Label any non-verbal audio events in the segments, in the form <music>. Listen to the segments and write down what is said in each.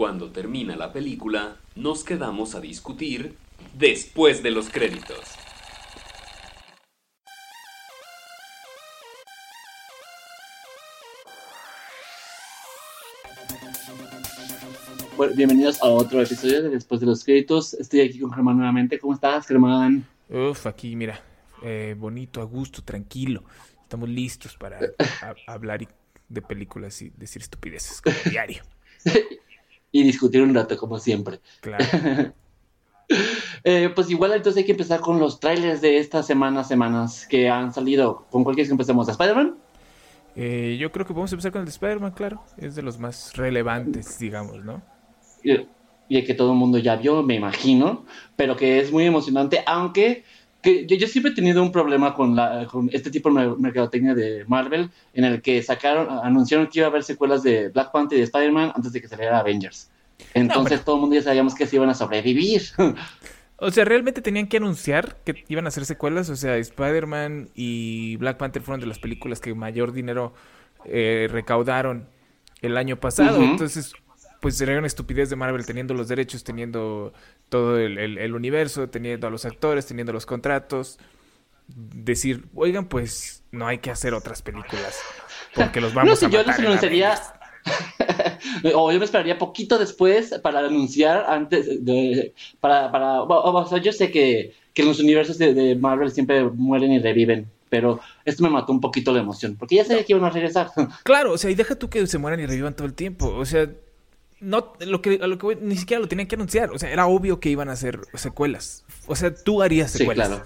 Cuando termina la película, nos quedamos a discutir después de los créditos. Bueno, bienvenidos a otro episodio de Después de los créditos. Estoy aquí con Germán nuevamente. ¿Cómo estás, Germán? Uf, aquí, mira, eh, bonito, a gusto, tranquilo. Estamos listos para <laughs> a- hablar y- de películas y decir estupideces como diario. <laughs> y discutir un rato, como siempre. Claro. <laughs> Eh, pues igual entonces hay que empezar con los trailers de estas semanas, semanas que han salido. ¿Con cuál quieres que empecemos? ¿A ¿Spider-Man? Eh, yo creo que a empezar con el de Spider-Man, claro. Es de los más relevantes, digamos, ¿no? Y el que todo el mundo ya vio, me imagino, pero que es muy emocionante, aunque que yo, yo siempre he tenido un problema con, la, con este tipo de mer- mercadotecnia de Marvel, en el que sacaron, anunciaron que iba a haber secuelas de Black Panther y de Spider-Man antes de que saliera Avengers. Entonces todo el mundo ya sabíamos que se iban a sobrevivir. <laughs> O sea, realmente tenían que anunciar que iban a hacer secuelas. O sea, Spider-Man y Black Panther fueron de las películas que mayor dinero eh, recaudaron el año pasado. Entonces, pues sería una estupidez de Marvel teniendo los derechos, teniendo todo el, el- el universo, teniendo a los actores, teniendo los contratos. Decir, oigan, pues no hay que hacer otras películas. Porque los <laughs> vamos no sé, a yo los anunciaría. Avengers". o yo me esperaría poquito después para anunciar antes de. Para. para o- o sea, yo sé que, que los universos de, de Marvel siempre mueren y reviven. Pero esto me mató un poquito la emoción. Porque ya sabía que iban a regresar. <laughs> Claro, o sea, y deja tú que se mueran y revivan todo el tiempo. O sea, no, lo que, a lo que voy, ni siquiera lo tenían que anunciar. O sea, era obvio que iban a hacer secuelas. O sea, tú harías Sí, secuelas. claro.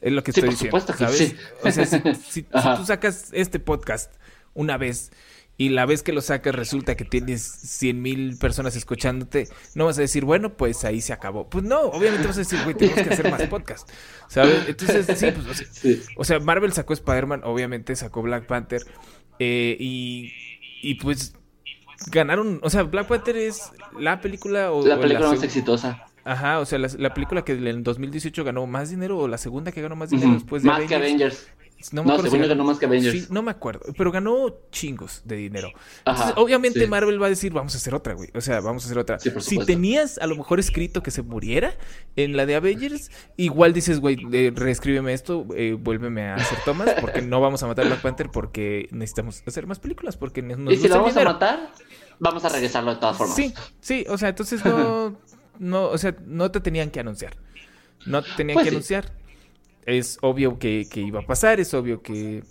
Es lo que Sí, estoy por diciendo. supuesto que ¿sabes? sí. O sea, si, si- si Ajá. tú sacas este podcast una vez y la vez que lo sacas resulta que tienes 100 mil personas escuchándote, no vas a decir, bueno, pues ahí se acabó. Pues no, obviamente vas a decir, güey, tenemos que hacer más podcast. ¿Sabes? Entonces, sí, pues, o sea, Sí. o sea, Marvel sacó Spider-Man, obviamente sacó Black Panther. eh, y, y pues ganaron. O sea, Black Panther es la película o. La o película más exitosa. Ajá, o sea, la, la película que en 2018 ganó más dinero o la segunda que ganó más dinero Ujú. después de Más que Avengers. No, No, acuerdo según si yo ganó más que Avengers. Sí, no me acuerdo, pero ganó chingos de dinero. Ajá, Entonces, obviamente sí. Marvel va a decir, vamos a hacer otra, güey. O sea, vamos a hacer otra. Sí, si tenías a lo mejor escrito que se muriera en la de Avengers, igual dices, güey, eh, reescríbeme esto, eh, vuélveme a hacer tomas, porque no vamos a matar a Black Panther porque necesitamos hacer más películas, porque nos Y si lo vamos a matar, vamos a regresarlo de todas formas. Sí, sí, o sea, entonces no, <laughs> no, o sea, no te tenían que anunciar. No te tenían Pues que anunciar. Es obvio que, que iba a pasar, es obvio que,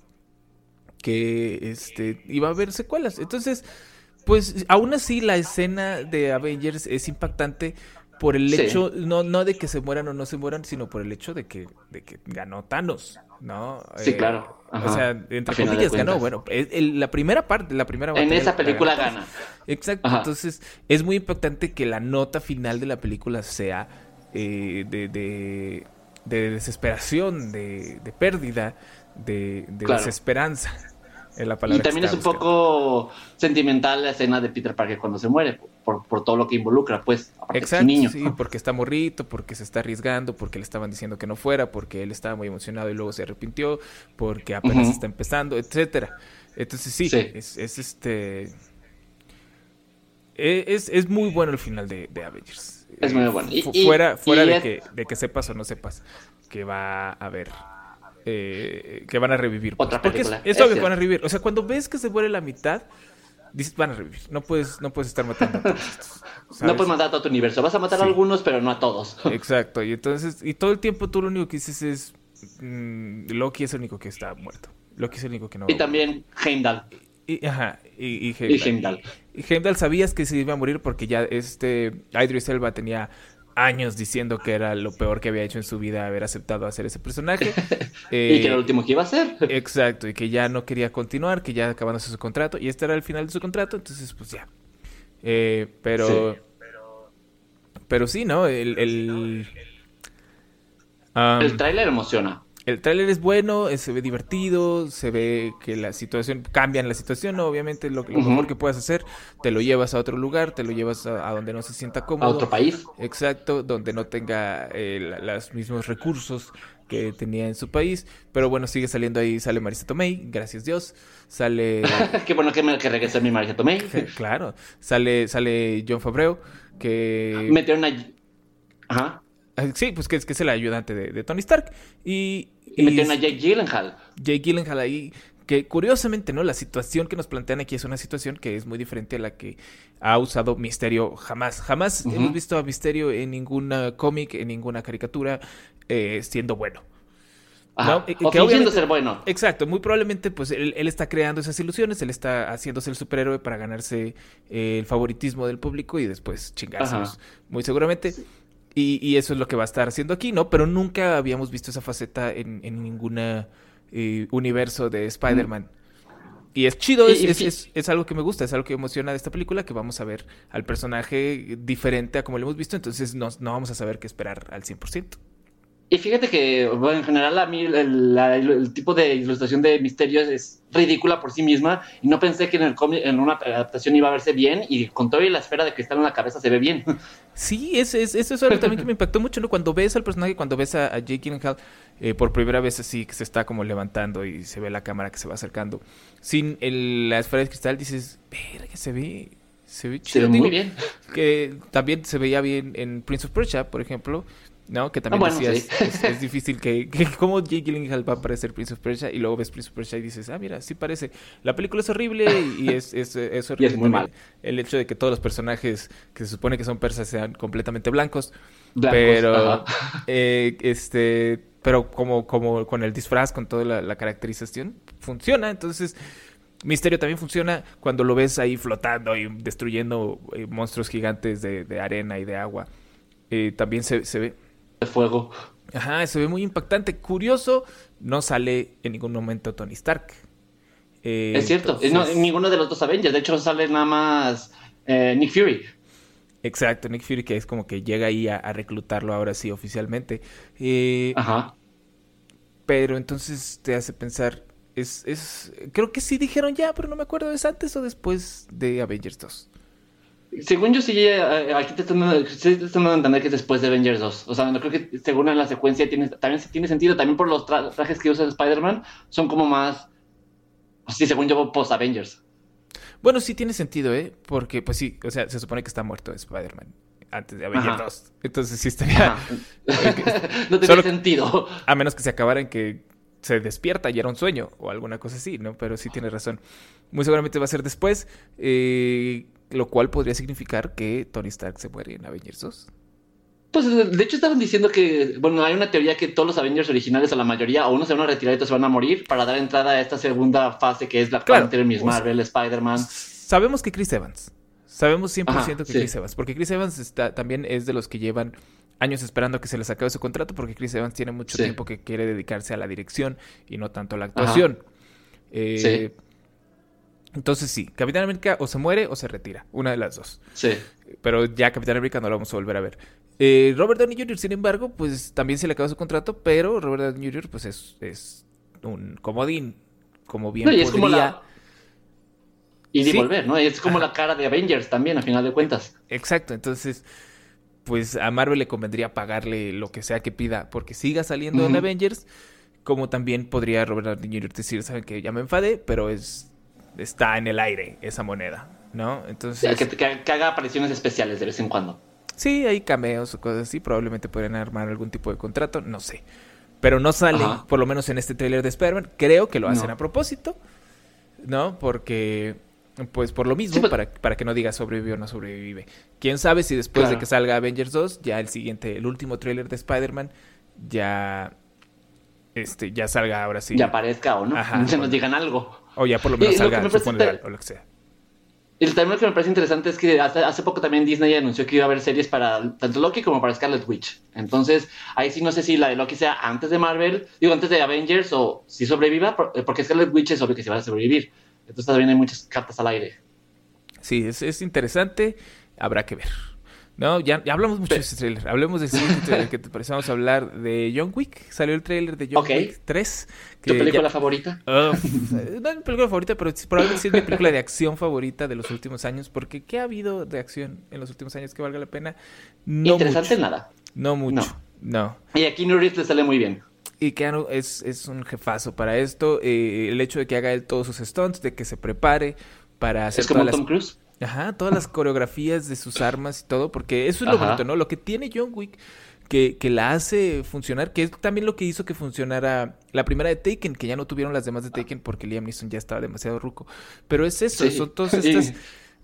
que este, iba a haber secuelas. Entonces, pues aún así la escena de Avengers es impactante por el Sí. hecho, no, no de que se mueran o no se mueran, sino por el hecho de que, de que ganó Thanos, ¿no? Sí, Eh, claro. O sea, entre comillas ganó. Bueno, el- la primera parte, la primera En esa la película gana. Exacto, Ajá. entonces es muy impactante que la nota final de la película sea eh, de, de, de desesperación, de, de pérdida, de, de Claro. desesperanza. Es la Y palabra también es un buscando. poco sentimental la escena de Peter Parker cuando se muere, por, por todo lo que involucra, pues. Exacto, niño. sí, porque está morrito, porque se está arriesgando, porque le estaban diciendo que no fuera, porque él estaba muy emocionado y luego se arrepintió, porque apenas está empezando, etcétera. Entonces sí, Sí. Es, es este e- es, es muy bueno el final de, de Avengers. Es muy bueno. Y- Fu- y- fuera fuera y de, que, de que sepas o no sepas que va a haber eh, que van a revivir. pues. Otra Porque es, película. es Es obvio que van a revivir. O sea, cuando ves que se muere la mitad, dices van a revivir. No puedes, no puedes estar matando a todos estos, <laughs> No puedes matar a todo tu universo. Vas a matar a algunos, pero no a todos. <laughs> Exacto, y entonces, y todo el tiempo tú lo único que dices es mm, Loki es el único que está muerto. Loki es el único que no. Y también Heimdall. Y, ajá, y, y Y Heimdall. Heimdall. Y Heimdall sabías que se iba a morir porque ya este Idris Elba tenía años diciendo que era lo peor que había hecho en su vida haber aceptado hacer ese personaje. <laughs> Eh, y que era el último que iba a hacer. <laughs> Exacto, y que ya no quería continuar, que ya acabándose su contrato, y este era el final de su contrato, entonces pues ya. Eh, pero, pero sí, ¿no? El, el, el tráiler emociona. El tráiler es bueno, eh, se ve divertido, se ve que la situación, cambian la situación, ¿no? obviamente lo, mejor que puedes hacer, te lo llevas a otro lugar, te lo llevas a, a donde no se sienta A cómodo. otro país. Exacto, donde no tenga eh, la- los mismos recursos que tenía en su país. Pero bueno, sigue saliendo ahí, sale Marisa Tomei, gracias Dios. Sale... <laughs> Qué bueno que, me, que regresó mi Marisa Tomei. <laughs> claro. Sale, sale John Fabreu, que... Metieron a... Ajá. Ah, Sí, pues que es, que es el ayudante de, de Tony Stark. Y, Y metieron a Jake Gyllenhaal. Jake Gyllenhaal ahí, que curiosamente, ¿no? La situación que nos plantean aquí es una situación que es muy diferente a la que ha usado Misterio jamás. Jamás hemos visto a Misterio en ninguna cómic, en ninguna caricatura, eh, siendo bueno. Ajá. No, o que ser bueno. Exacto, muy probablemente pues él, él está creando esas ilusiones, él está haciéndose el superhéroe para ganarse eh, el favoritismo del público y después chingárselos, Ajá. muy seguramente. Y, y eso es lo que va a estar haciendo aquí, ¿no? Pero nunca habíamos visto esa faceta en, en ninguna eh, universo de Spider-Man. Y es chido, es, y es- es- es algo que me gusta, es algo que emociona de esta película, que vamos a ver al personaje diferente a como lo hemos visto, entonces no, no vamos a saber qué esperar al 100%. Y fíjate que, bueno, en general, a mí el, la- el tipo de ilustración de Misterios es ridícula por sí misma. Y no pensé que en, el cómic- en una adaptación iba a verse bien. Y con todo y la esfera de cristal en la cabeza se ve bien. <laughs> Sí, es, es, eso es algo también que me impactó mucho, ¿no? Cuando ves al personaje, cuando ves a, a Jake Gyllenhaal eh, por primera vez así, que se está como levantando y se ve la cámara que se va acercando, sin el- la esfera de cristal, dices, verga, se ve, se ve Se chido. ve Digo, muy bien. Que también se veía bien en Prince of Persia, por ejemplo, ¿no? Que también Ah, bueno, decías, sí. es, es difícil que, <laughs> que cómo Jake Gyllenhaal va a aparecer Prince of Persia y luego ves Prince of Persia y dices, ah, mira, sí parece. La película es horrible y, es, es, es <laughs> horrible muy mal. el hecho de que todos los personajes que se supone que son persas sean completamente blancos. Blancos, pero, <laughs> eh, este, pero como, como con el disfraz, con toda la, la caracterización, funciona. Entonces, Misterio también funciona cuando lo ves ahí flotando y destruyendo eh, monstruos gigantes de, de arena y de agua. Eh, también se, se ve. De fuego. Ajá, se ve muy impactante. Curioso, no sale en ningún momento Tony Stark. Eh, es cierto. entonces- No, ninguno de los dos Avengers. De hecho, sale nada más eh, Nick Fury. Exacto, Nick Fury que es como que llega ahí a, a reclutarlo ahora sí oficialmente. Eh, Ajá. pero entonces te hace pensar, es, es, creo que sí dijeron ya, pero no me acuerdo, ¿es antes o después de Avengers 2? Según yo, sí, eh, aquí te están, dando- sí te están dando a entender que es después de Avengers 2. O sea, no creo que según en la secuencia tiene, también tiene sentido. También por los tra- trajes que usa Spider-Man, son como más. Sí, según yo, post-Avengers. Bueno, sí tiene sentido, ¿eh? Porque, pues sí, o sea, se supone que está muerto Spider-Man antes de Avengers Ajá. 2. Entonces sí estaría, <laughs> no tiene Solo- sentido. a menos que se acabara en que se despierta y era un sueño o alguna cosa así, ¿no? Pero sí tiene razón. Muy seguramente va a ser después, eh, lo cual podría significar que Tony Stark se muere en Avengers 2. Pues de hecho estaban diciendo que, bueno, hay una teoría que todos los Avengers originales, o la mayoría, o uno se van a retirar y otros se van a morir para dar entrada a esta segunda fase que es la Claro. de Miss Marvel, Spider-Man. Sabemos que Chris Evans. Sabemos 100% Ajá, que sí. Chris Evans. Porque Chris Evans está, también es de los que llevan años esperando que se les acabe su contrato. Porque Chris Evans tiene mucho Sí. tiempo que quiere dedicarse a la dirección y no tanto a la actuación. Eh, Entonces sí, Capitán América o se muere o se retira. Una de las dos. Sí. Pero ya Capitán América no lo vamos a volver a ver. Eh, Robert Downey Jr., sin embargo, pues también se le acaba su contrato. Pero Robert Downey Jr., pues es, es un comodín. Como bien No, y es como podría- la... Y de Sí. volver, ¿no? Es como la cara de Avengers también, a final de cuentas. Exacto, entonces, pues a Marvel le convendría pagarle lo que sea que pida porque siga saliendo en Ujú. Avengers, como también podría Robert Downey Jr. decir, saben que ya me enfadé, pero es está en el aire esa moneda, ¿no? Entonces, que, que- que haga apariciones especiales de vez en cuando. sí, hay cameos o cosas así, probablemente podrían armar algún tipo de contrato, no sé. Pero no sale, Ajá. por lo menos en este tráiler de Spider-Man, creo que lo hacen No. a propósito, ¿no? Porque, pues por lo mismo, Sí, pues- para, para que no diga sobrevive o no sobrevive. Quién sabe si después de que salga Avengers 2, ya el siguiente, el último tráiler de Spider-Man, ya, este, ya salga ahora sí. Ya aparezca o no. Ajá. <laughs> Se nos digan algo. o ya por lo menos Y lo salga me su funeral inter- o lo que sea. Y también lo que me parece interesante es que hace, hace poco también Disney anunció que iba a haber series para tanto Loki como para Scarlet Witch. Entonces, ahí sí no sé si la de Loki sea antes de Marvel, digo antes de Avengers o si sobreviva, por- porque Scarlet Witch es obvio que se va a sobrevivir. Entonces también hay muchas cartas al aire. Sí, es, es interesante, habrá que ver. No, ya, ya hablamos mucho de ese trailer. Hablemos del siguiente trailer que te <laughs> parece. Vamos a hablar de John Wick. Salió el trailer de John Ok. Wick 3. ¿Tu que película ya- favorita? <laughs> Uf, no es mi película favorita, pero probablemente sí es mi película de acción favorita de los últimos años. Porque ¿qué ha habido de acción en los últimos años que valga la pena? No Interesante mucho. nada. No mucho. No. No. Y aquí Reeves le sale muy bien. Y Keanu es, es un jefazo para esto. Eh, el hecho de que haga él todos sus stunts, de que se prepare para hacer Es como Tom las, Cruise. Ajá, todas las coreografías de sus armas y todo, porque eso es lo Ajá. bonito, ¿no? Lo que tiene John Wick que, que la hace funcionar, que es también lo que hizo que funcionara la primera de Taken, que ya no tuvieron las demás de Taken porque Liam Neeson ya estaba demasiado ruco. Pero es eso, Sí. son todas <laughs> estas,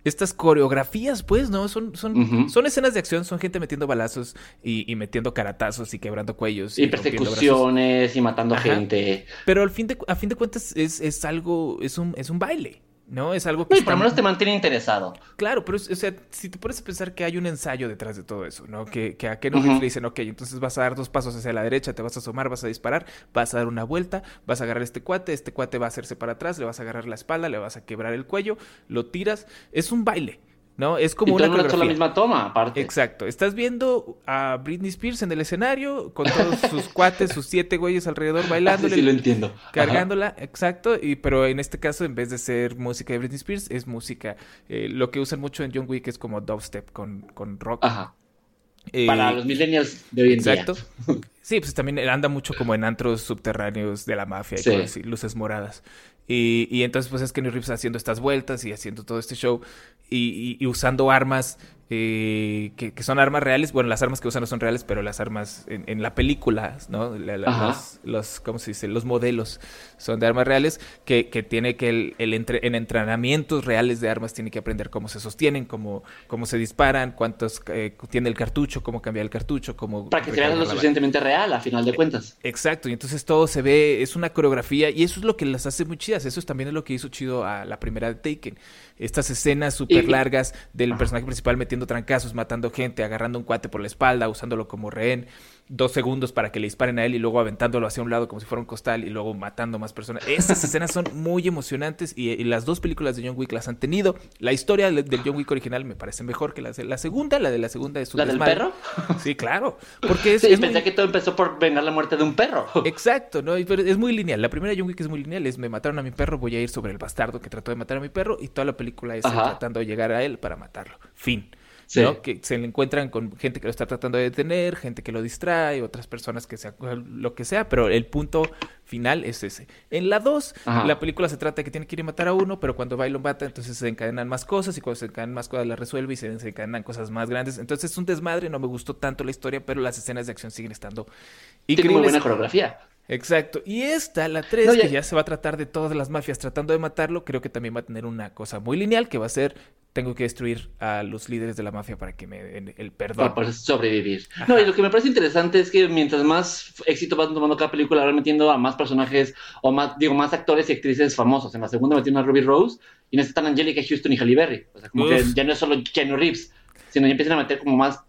estas coreografías, pues, ¿no? Son, son, son escenas de acción, son gente metiendo balazos y, y metiendo caratazos y quebrando cuellos. Y persecuciones y matando Ajá. gente. Pero al fin de, a fin de cuentas es, es algo, es un, es un baile, ¿no? Es algo que está por lo menos te mantiene interesado. Claro, pero o sea, si te pones a pensar que hay un ensayo detrás de todo eso, ¿no? Que, que a Ujú. Reeves le dicen, ok, entonces vas a dar dos pasos hacia la derecha, te vas a asomar, vas a disparar, vas a dar una vuelta, vas a agarrar este cuate, este cuate va a hacerse para atrás, le vas a agarrar la espalda, le vas a quebrar el cuello, lo tiras. Es un baile, ¿no? Es como y una todo hecho la misma toma, aparte. Exacto. Estás viendo a Britney Spears en el escenario con todos sus cuates, sus siete güeyes alrededor Ah, sí, sí, lo entiendo. Ajá. Cargándola, exacto, y pero en este caso, en vez de ser música de Britney Spears, es música. eh, lo que usan mucho en John Wick es como dubstep con, con rock. Ajá. Eh, Para los millennials de hoy en Exacto. día. Sí, pues también anda mucho como en antros subterráneos de la mafia y Sí. cosas así, luces moradas. Y, y entonces, pues es que Reeves haciendo estas vueltas y haciendo todo este show y usando armas eh, que, que son armas reales. Bueno, las armas que usan no son reales, pero las armas en, en la película, ¿no? La- la- los, los- ¿cómo se dice? Los modelos son de armas reales que, que tiene que el, el entre- en entrenamientos reales de armas tiene que aprender cómo se sostienen, cómo, cómo se disparan, cuántos eh, tiene el cartucho, cómo cambiar el cartucho, cómo... Para que se vea lo suficientemente real, a final de cuentas. Exacto, y entonces todo se ve, es una coreografía y eso es lo que las hace muy chidas, eso es también es lo que hizo chido a la primera de Taken. Estas escenas súper largas del Ajá. personaje principal metiendo trancazos, matando gente, agarrando un cuate por la espalda, usándolo como rehén, dos segundos para que le disparen a él y luego aventándolo hacia un lado como si fuera un costal y luego matando más personas. Estas escenas son muy emocionantes y, y las dos películas de John Wick las han tenido. La historia del John Wick original me parece mejor que la, de- la segunda, la de la segunda es un ¿La del perro? Sí, claro, porque es, Sí, es pensé muy- que todo empezó por vengar la muerte de un perro. Exacto, ¿no? Pero es muy lineal. La primera John Wick es muy lineal. Es me mataron a mi perro, voy a ir sobre el bastardo que trató de matar a mi perro. Y toda la película es tratando de llegar a él para matarlo. Fin. Sí. ¿no? Que se le encuentran con gente que lo está tratando de detener, gente que lo distrae, otras personas que sea lo que sea, pero el punto final es ese. En la 2, Ajá. la película se trata de que tiene que ir a matar a uno, pero cuando va y lo mata, entonces se encadenan más cosas y cuando se encadenan más cosas las resuelve y se desencadenan cosas más grandes. Entonces es un desmadre, no me gustó tanto la historia, pero las escenas de acción siguen estando Tiene muy increíbles. buena coreografía. Exacto. Y esta, la 3, No, ya- que ya se va a tratar de todas las mafias tratando de matarlo, creo que también va a tener una cosa muy lineal que va a ser, tengo que destruir a los líderes de la mafia para que me den el perdón. Para poder sobrevivir. No, y lo que me parece interesante es que mientras más éxito van tomando cada película, van metiendo a más personajes o más, digo, más actores y actrices famosos. En la segunda metieron a Ruby Rose y en esta están Angelica Houston y Halle Berry. O sea, como que ya no es solo Keanu Reeves, sino ya empiezan a meter como más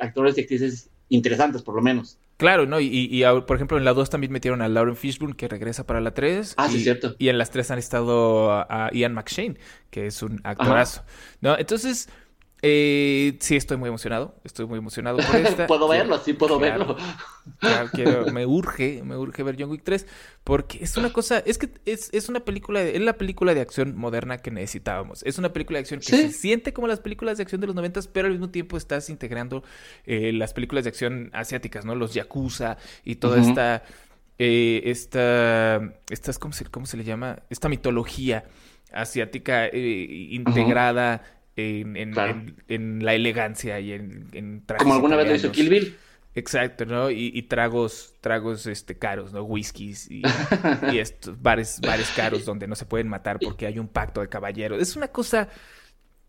actores y actrices interesantes, por lo menos. Claro, ¿no? Y, y- y por ejemplo, en la 2 también metieron a Lauren Fishburne, que regresa para la 3. Ah, sí, y, cierto. Y en las 3 han estado a, a Ian McShane, que es un actorazo. ¿No? Entonces, eh, sí, estoy muy emocionado. Estoy muy emocionado por <laughs> esta. puedo Quiero- verlo, sí puedo claro. verlo. Claro, <laughs> quiero- me urge, me urge ver John Wick 3 porque es una cosa, es que es, es una película, de- es la película de acción moderna que necesitábamos. Es una película de acción que Sí. se siente como las películas de acción de los noventas, pero al mismo tiempo estás integrando eh, las películas de acción asiáticas, ¿no? Los yakuza y toda esta, eh, esta, estas, ¿cómo se, cómo se le llama? Esta mitología asiática integrada. En, en- Claro. en- en la elegancia y en, trajes Como alguna vez lo hizo. Kill Bill. Exacto, ¿no? Y, y tragos, tragos este caros, ¿no? Whiskies y, <laughs> y estos bares, bares caros donde no se pueden matar porque hay un pacto de caballeros. Es una cosa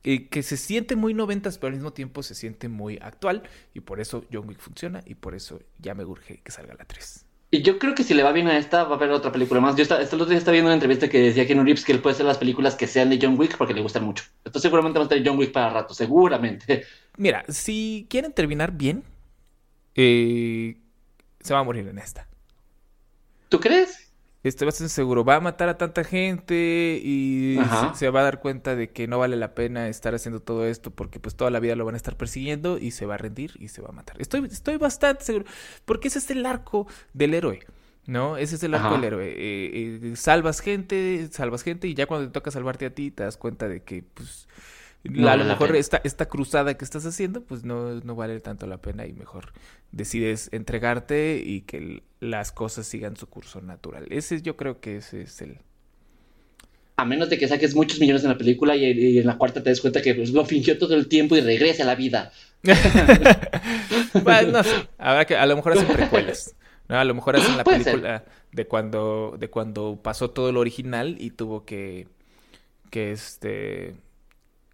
eh, que se siente muy noventas, pero al mismo tiempo se siente muy actual. Y por eso John Wick funciona y por eso ya me urge que salga la 3. Y yo creo que si le va bien a esta, va a haber otra película más. Yo esta, este otro día estaba viendo una entrevista que decía que en Reeves que él puede hacer las películas que sean de John Wick porque le gustan mucho. Entonces seguramente va a estar John Wick para rato, seguramente. <laughs> Mira, si quieren terminar bien, eh, se va a morir en esta. ¿Tú crees? A ser seguro, va a matar a tanta gente y se, se va a dar cuenta de que no vale la pena estar haciendo todo esto porque pues toda la vida lo van a estar persiguiendo y se va a rendir y se va a matar. Estoy, estoy bastante seguro, porque ese es el arco del héroe, ¿no? Ese es el arco Ajá. del héroe. Eh, eh, salvas gente, salvas gente y ya cuando te toca salvarte a ti te das cuenta de que pues No a lo la mejor esta, esta cruzada que estás haciendo, pues no, no vale tanto la pena y mejor decides entregarte y que las cosas sigan su curso natural. Ese yo creo que ese es el... A menos de que saques muchos millones en la película y, y en la cuarta te des cuenta que pues, lo fingió todo el tiempo y regrese a la vida. <laughs> Bueno, no sé. Habrá que, a lo mejor hacen <laughs> precuelas. ¿no? A lo mejor hacen la ser. película de cuando, de cuando pasó todo lo original y tuvo que, que este,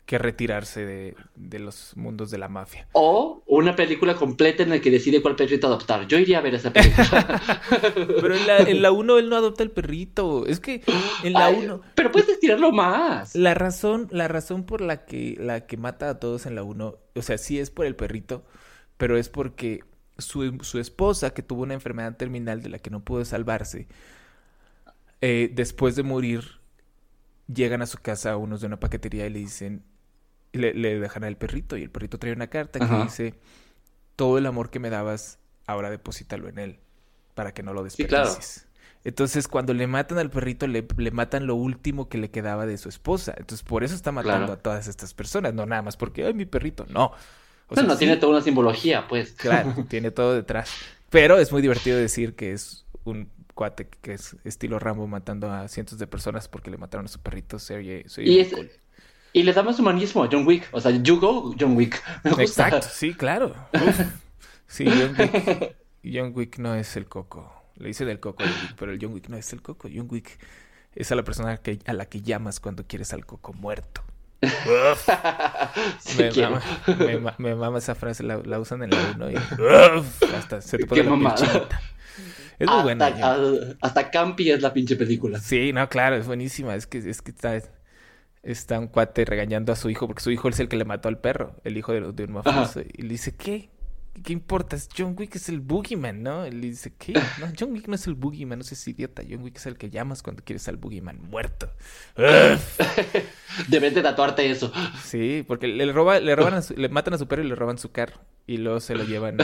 que retirarse de, de los mundos de la mafia. O una película completa en la que decide cuál perrito adoptar. Yo iría a ver esa película. <laughs> Pero en la, en la 1 él no adopta el perrito. Es que en la Ay, 1... Pero puedes estirarlo más. La razón, la razón por la que, la que mata a todos en la 1, o sea, sí es por el perrito, pero es porque su, su esposa, que tuvo una enfermedad terminal de la que no pudo salvarse, eh, después de morir, llegan a su casa unos de una paquetería y le dicen, le, le dejan al perrito, y el perrito trae una carta que dice, todo el amor que me dabas, ahora deposítalo en él, para que no lo Sí, claro. desperdicies. Entonces, cuando le matan al perrito, le, le matan lo último que le quedaba de su esposa. Entonces, por eso está matando Claro. a todas estas personas. No nada más porque, ay, mi perrito. No. O no, no, sí, tiene toda una simbología, pues. Claro, <laughs> tiene todo detrás. Pero es muy divertido decir que es un cuate que es estilo Rambo matando a cientos de personas porque le mataron a su perrito. Se oye, se oye Y, es- cool. Y le da más humanismo a John Wick. O sea, you go, John Wick. <laughs> Me gusta. Exacto, sí, claro. Uf. Sí, John Wick, <laughs> John Wick no es el coco. Le dicen el coco a John Wick, pero el John Wick no es el coco. John Wick es a la persona que, a la que llamas cuando quieres al coco muerto. Uf. <laughs> Sí me, mama, me, ma- me mama esa frase, la, la usan en la 1 y uf, hasta se te pone Qué la piel mamada. chinita. Es muy hasta, buena. A- hasta Campi es la pinche película. Sí, no, claro, es buenísima. Es que, es que está, está un cuate regañando a su hijo porque su hijo es el que le mató al perro, el hijo de, de un mafioso. Y le dice, ¿qué? ¿Qué importa? John Wick es el boogeyman, ¿no? Él le dice, ¿qué? No, John Wick no es el boogeyman, no seas idiota. John Wick es el que llamas cuando quieres al boogeyman muerto. <laughs> Debes de tatuarte eso. Sí, porque le, roba, le, roban a su- le matan a su perro y le roban su carro. Y luego se lo llevan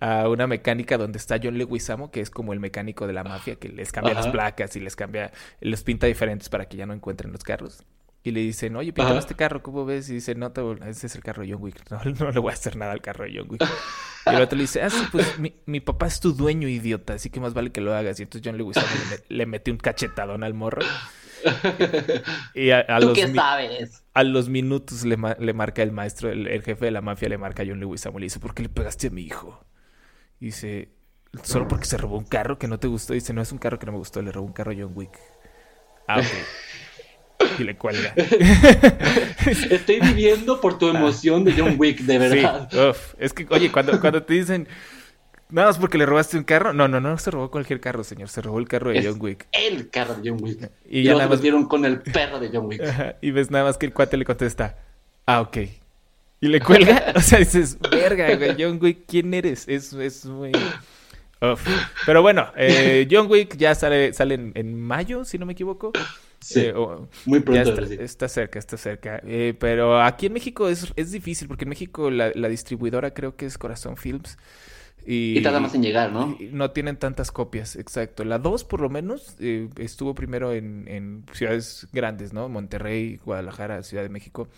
a, a una mecánica donde está John Leguizamo, que es como el mecánico de la mafia, que les cambia las placas y les cambia, los pinta diferentes para que ya no encuentren los carros. Y le dicen, oye, píntame Ajá. este carro, ¿cómo ves? Y dice, no, te ese es el carro de John Wick. <laughs> No, no le voy a hacer nada al carro de John Wick. Y el otro le dice, ah, sí, pues mi, mi papá es tu dueño, idiota, así que más vale que lo hagas. Y entonces John Leguizamo le, le mete un cachetadón al morro. Y a, a ¿Tú los qué sabes? a los minutos le, ma- le marca el maestro, el, el jefe de la mafia le marca a John Leguizamo y le dice, ¿por qué le pegaste a mi hijo? Y dice, solo porque se robó un carro que no te gustó. dice, no es un carro que no me gustó, le robó un carro a John Wick. Ah, ok. Y le cuelga. <laughs> Estoy viviendo por tu emoción de John Wick, de Sí, verdad. uf. Es que, oye, cuando, cuando te dicen, nada más porque le robaste un carro. No, no, no se robó cualquier carro, señor. Se robó el carro de Es- John Wick. El carro de John Wick. Y Y, ya nada más- metieron con el perro de John Wick. Ajá, Y ves nada más que el cuate le contesta, ah, ok. Y le cuelga, <laughs> o sea, dices, verga, güey, John Wick, ¿quién eres? Es, es muy... Uf. Pero bueno, eh, John Wick ya sale, sale en, en mayo, si no me equivoco. Sí, Eh, muy pronto. está, sí. está cerca, está cerca. Eh, pero aquí en México es, es difícil, porque en México la, la distribuidora creo que es Corazón Films. Y, Y tarda más en llegar, ¿no? no tienen tantas copias, exacto. La 2, por lo menos, eh, estuvo primero en, en ciudades grandes, ¿no? Monterrey, Guadalajara, Ciudad de México.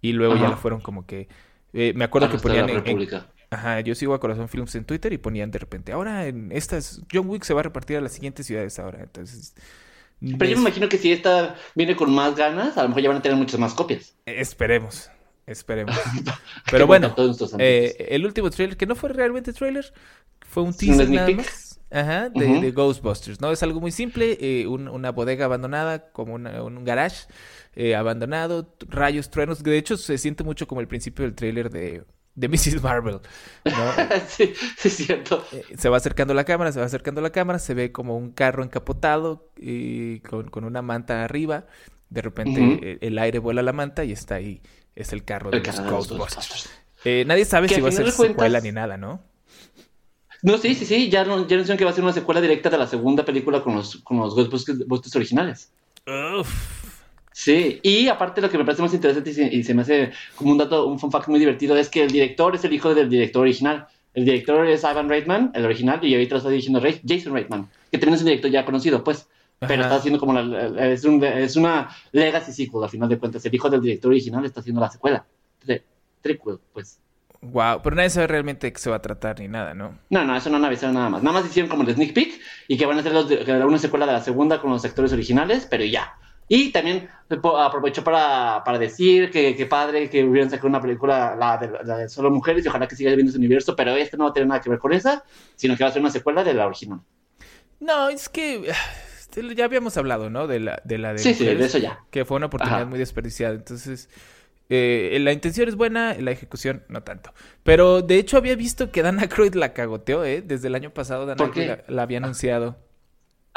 Y luego ya la fueron como que... eh, me acuerdo que ponían en- en, República. Ajá, yo sigo a Corazón Films en Twitter y ponían de repente, ahora en estas, John Wick se va a repartir a las siguientes ciudades ahora, entonces... Pero yo me imagino que si esta viene con más ganas, a lo mejor ya van a tener muchas más copias. Esperemos, esperemos. <laughs> Pero bueno, eh, el último trailer, que no fue realmente trailer, fue un ¿Un teaser nada más. Ajá, de, Ghostbusters, ¿no? Es algo muy simple, eh, un- una bodega abandonada, como una- un garage eh, abandonado, rayos, truenos, que de hecho se siente mucho como el principio del trailer de, de Mrs. Marvel, ¿no? <laughs> sí, sí, es cierto. Eh, se va acercando la cámara, se va acercando la cámara, se ve como un carro encapotado y con, con una manta arriba. De repente eh, el, aire vuela a la manta y está ahí. Es el carro de El los carro de los Ghostbusters. Eh, nadie sabe Que si va a ser cuentas- secuela ni nada, ¿no? No, sí, sí, sí. Ya, no, ya anunciaron que va a ser una secuela directa de la segunda película con los, con los Ghostbusters Ghostbusters originales. Uf. Sí, y aparte lo que me parece más interesante y se, y se me hace como un dato, un fun fact muy divertido es que el director es el hijo del director original. El director es Ivan Reitman, el original, y ahorita lo está dirigiendo Ray- Jason Reitman, que también es un director ya conocido, pues. pero está haciendo como la, es, un- es una legacy sequel, a final de cuentas. El hijo del director original está haciendo la secuela. Tre- Trequel, pues. Wow, pero nadie sabe realmente de qué se va a tratar ni nada, ¿no? No, no, eso no han avisado nada más. Nada más hicieron como el sneak peek y que van a hacer los una secuela de la segunda con los actores originales, pero ya. Y también po- aprovechó para, para decir que, que padre que hubieran sacado una película, la de, la de solo mujeres, y ojalá que siga viendo ese universo, pero este no va a tener nada que ver con esa, sino que va a ser una secuela de la original. No, es que este, ya habíamos hablado, ¿no? De la de, la de Sí, sí, de eso ya. que fue una oportunidad Ajá. muy desperdiciada. Entonces, eh, la intención es buena, la ejecución no tanto. Pero de hecho había visto que Dan Aykroyd la cagoteó, ¿eh? Desde el año pasado Dan ¿Por Aykroyd qué? la, la había anunciado.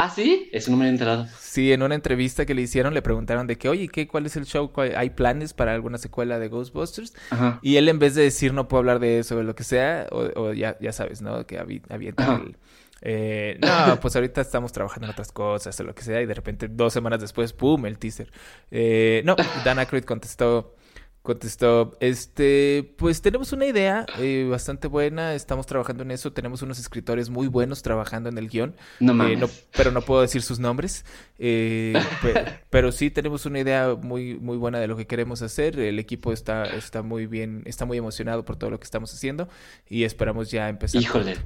¿Ah, sí? Eso no me había enterado. Sí, en una entrevista que le hicieron le preguntaron de que, oye, ¿qué, ¿cuál es el show? ¿Cuál- ¿Hay planes para alguna secuela de Ghostbusters? Ajá. Y él en vez de decir no puedo hablar de eso o lo que sea, o, o ya, ya sabes, ¿no? Que avi- avientan Ajá. el... eh, no, <laughs> pues ahorita estamos trabajando en otras cosas o lo que sea y de repente dos semanas después, ¡pum! el teaser. Eh, no, Dan Aykroyd contestó, contestó, este, pues tenemos una idea eh, bastante buena, estamos trabajando en eso, tenemos unos escritores muy buenos trabajando en el guion, No eh, mames. no- pero no puedo decir sus nombres. Eh, pe- <laughs> pero sí tenemos una idea muy, muy buena de lo que queremos hacer. El equipo está, está muy bien, está muy emocionado por todo lo que estamos haciendo y esperamos ya empezar. Híjole.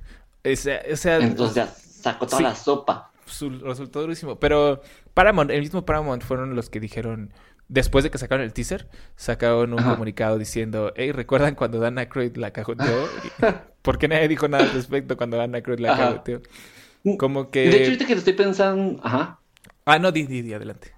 O sea, o sea, Entonces sacó toda Sí. la sopa. su- resultó durísimo. Pero Paramount, el mismo Paramount fueron los que dijeron, después de que sacaron el teaser, sacaron un Ajá. comunicado diciendo, hey, ¿recuerdan cuando Dan Aykroyd la cagoteó? ¿Por qué nadie dijo nada al respecto cuando Dan Aykroyd la Ajá. cagoteó? Como que... De hecho, ahorita que lo estoy pensando... Ajá. Ah, no, di, di, di, adelante.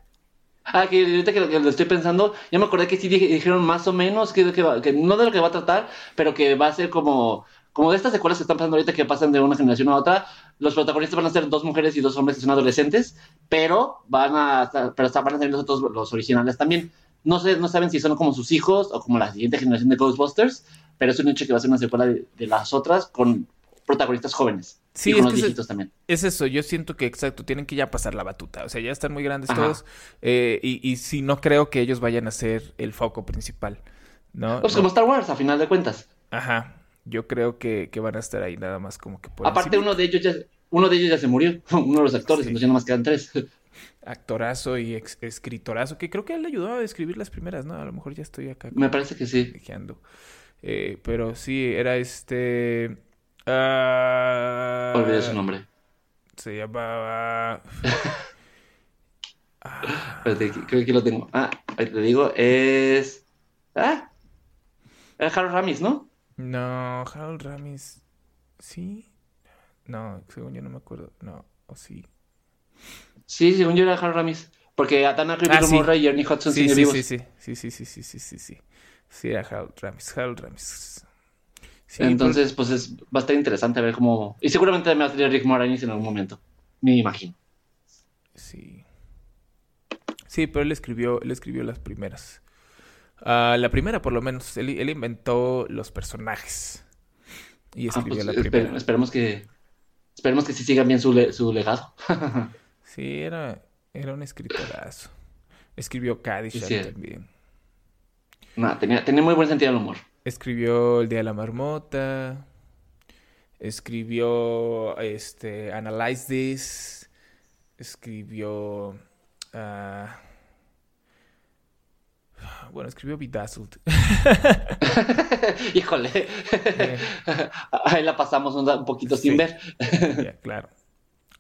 Ah, que ahorita que lo, que lo estoy pensando, ya me acordé que sí dije- dijeron más o menos que, que, va- que no de lo que va a tratar, pero que va a ser como, como de estas secuelas que están pasando ahorita que pasan de una generación a otra. Los protagonistas van a ser dos mujeres y dos hombres que son adolescentes, pero van a estar- pero van a ser los otros, los originales también. No sé, no saben si son como sus hijos o como la siguiente generación de Ghostbusters, pero es un hecho que va a ser una secuela de, de las otras con protagonistas jóvenes. Sí, y con es los que viejitos también. Es eso, yo siento que exacto, tienen que ya pasar la batuta, o sea, ya están muy grandes Ajá. todos eh, y, y sí, no creo que ellos vayan a ser el foco principal, ¿no? Pues No. como Star Wars, a final de cuentas. Ajá, yo creo que, que van a estar ahí nada más como que por Aparte, encima. uno de ellos ya, uno de ellos ya se murió, <laughs> uno de los actores, Sí. entonces ya nomás quedan tres. <laughs> Actorazo y ex- escritorazo, que creo que él le ayudó a escribir las primeras, ¿no? A lo mejor ya estoy acá Me parece que sí. Eh, pero sí, era este... ah, Olvidé su nombre. Se llamaba... Ah, <laughs> Espérate, creo que aquí lo tengo. Ah, ahí te digo, es. Ah, era Harold Ramis, ¿no? No, Harold Ramis. ¿Sí? No, según yo no me acuerdo. No, o sí. Sí, según yo era Harold Ramis. Porque Atana Ah, sí. Murray y Ernie Hudson Sí, sí, vivos. sí, sí. Sí, sí, sí, sí, sí, sí, sí. Sí, era Harold Ramis. Harold Ramis. Sí, Entonces, pues es, va a estar interesante ver cómo. Y seguramente me va a salir Rick Moranis en algún momento. Me imagino. Sí. Sí, pero él escribió, él escribió las primeras. Ah, la primera, por lo menos. Él, él inventó los personajes. Y Ah, escribió pues, la primera. esperemos que. Esperemos que sí sigan bien su, le- su legado. <laughs> Sí, era, era un escritorazo. Escribió Caddyshack Sí. también. Nah, tenía, tenía muy buen sentido del humor. Escribió El Día de la Marmota. Escribió este Analyze This. Escribió. ah, bueno, escribió Bedazzled. <laughs> Híjole. Ahí la pasamos un, poquito sin ver. Ya, <laughs> claro.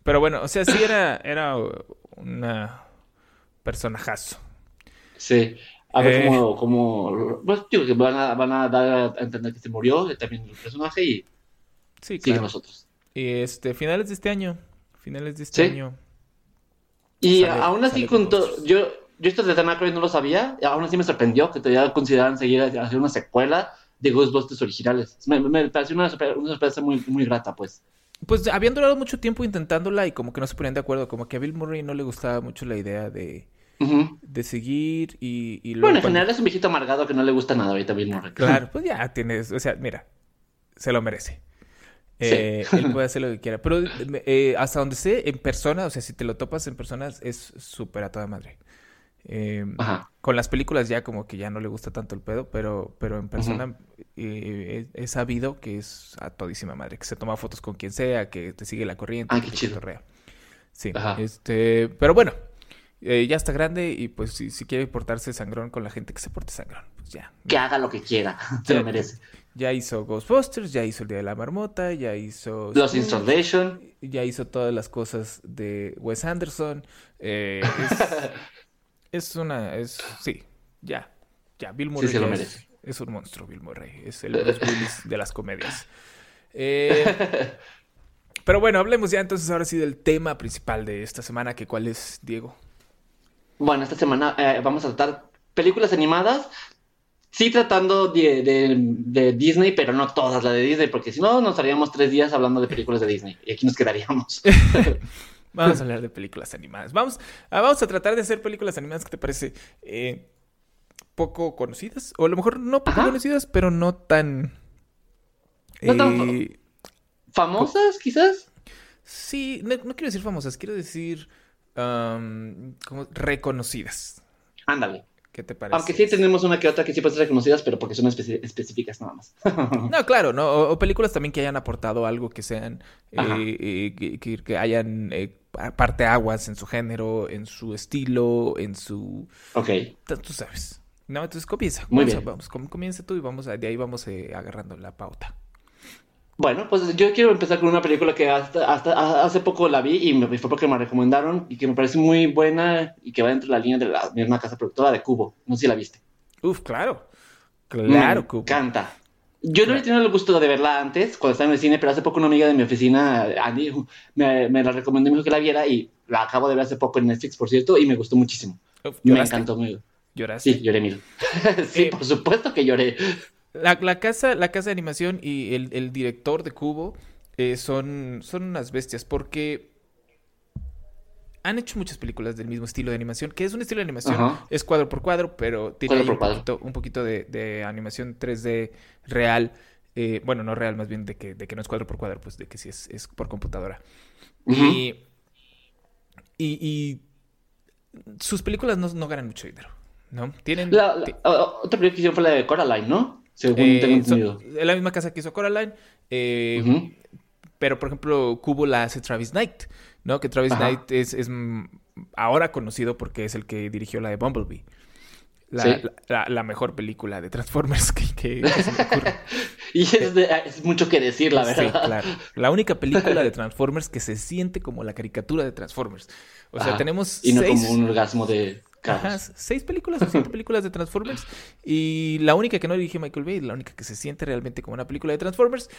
Pero bueno, o sea, sí era, era una personajazo. Sí. A ver Eh. cómo, cómo. Pues digo que van a, van a dar a entender que se murió eh, también el personaje y Sí, siguen claro. los otros. Y este, finales de este año. Finales de este Sí. año. Y Sale- aún así, con todo. Yo, yo esto de Dan Aykroyd no lo sabía. y Aún así me sorprendió que todavía consideraran seguir a- hacer una secuela de Ghostbusters originales. Me, me pareció una, una sorpresa muy, muy grata, pues. Pues habían durado mucho tiempo intentándola y como que no se ponían de acuerdo. Como que a Bill Murray no le gustaba mucho la idea de, de seguir y, y luego Bueno, en cuando- general es un viejito amargado que no le gusta nada ahorita Bill Murray. Claro, pues ya tienes, o sea, mira, se lo merece. Sí. Eh, él puede hacer lo que quiera. Pero eh, hasta donde sé, en persona, o sea, si te lo topas en persona, es súper a toda madre. Eh, Ajá. con las películas ya como que ya no le gusta tanto el pedo, pero, pero en persona eh, he, he sabido que es a todísima madre, que se toma fotos con quien sea, que te sigue la corriente, Ah, que te. Sí, Ajá. este, pero bueno, eh, ya está grande y pues si, si quiere portarse sangrón con la gente que se porte sangrón, pues ya. Que haga lo que quiera. <laughs> Se lo merece. Ya hizo Ghostbusters, ya hizo El Día de la Marmota, ya hizo... Los Installation. Ya hizo todas las cosas de Wes Anderson. eh, <laughs> es, es una... Es, sí, ya. Ya, Bill Murray se lo es, un monstruo, Bill Murray. Es el Bruce Willis de las comedias. Eh, <laughs> pero bueno, hablemos ya entonces ahora sí del tema principal de esta semana, que cuál es, Diego. Bueno, esta semana eh, vamos a tratar películas animadas. Sí, tratando de, de- de Disney, pero no todas las de Disney, porque si no, nos haríamos tres días hablando de películas de Disney. Y aquí nos quedaríamos. <laughs> Vamos a hablar de películas animadas. Vamos, ah, vamos a tratar de hacer películas animadas que te parece eh, poco conocidas, o a lo mejor no poco Ajá. conocidas, pero no tan... No tan eh, ¿Famosas, quizás? sí, no, no quiero decir famosas, quiero decir como reconocidas. Ándale. ¿Qué te parece? Aunque sí tenemos una que otra que sí pueden ser reconocidas, pero porque son especi- específicas nada más. <laughs> No, claro, ¿no? O, o películas también que hayan aportado algo que sean, eh, eh, que, que- hayan eh, parte aguas en su género, en su estilo, en su... ok. Tú sabes. No, entonces comienza. Muy Vamos a- bien. vamos, comienza tú y vamos a- de ahí vamos eh, agarrando la pauta. Bueno, pues yo quiero empezar con una película que hasta, hasta hace poco la vi y me, fue porque me recomendaron y que me parece muy buena y que va dentro de la línea de la misma casa productora de Cubo. No sé si la viste. Uf, claro. Claro, me Cubo. encanta. Yo no había tenido el gusto de verla antes, cuando estaba en el cine, pero hace poco una amiga de mi oficina, Andy, me, me la recomendó y me dijo que la viera y la acabo de ver hace poco en Netflix, por cierto, y me gustó muchísimo. Uf, Me encantó. Me... ¿Lloraste? Sí, lloré mil. <laughs> sí, Eh, por supuesto que lloré. La, la casa, la casa de animación y el, el director de Cubo eh, son, son unas bestias porque han hecho muchas películas del mismo estilo de animación, que es un estilo de animación, Ajá. es cuadro por cuadro, pero tiene Cuadro un, poquito, un poquito de, de animación 3D real. eh, bueno, no real, más bien de que, de que no es cuadro por cuadro, pues de que sí es, es por computadora. Y, y, y sus películas no, no ganan mucho dinero, ¿no? Tienen... La- la- otra película que hicieron fue la de Coraline, ¿no? Según eh, tengo entendido. es la misma casa que hizo Coraline. eh. Pero, por ejemplo, Cubo la hace Travis Knight, ¿no? Que Travis Ajá. Knight es, es, ahora conocido porque es el que dirigió la de Bumblebee. La, Sí. la- la- la mejor película de Transformers <laughs> que, que- que se me ocurre. <laughs> Y es, de- es mucho que decir, la Sí, verdad. claro. La única película de <laughs> Transformers que se siente como la caricatura de Transformers. O sea, Ajá. tenemos Y no seis... como un orgasmo de Ajá, seis películas o siete <laughs> películas de Transformers y la única que no dirige Michael Bay, la única que se siente realmente como una película de Transformers,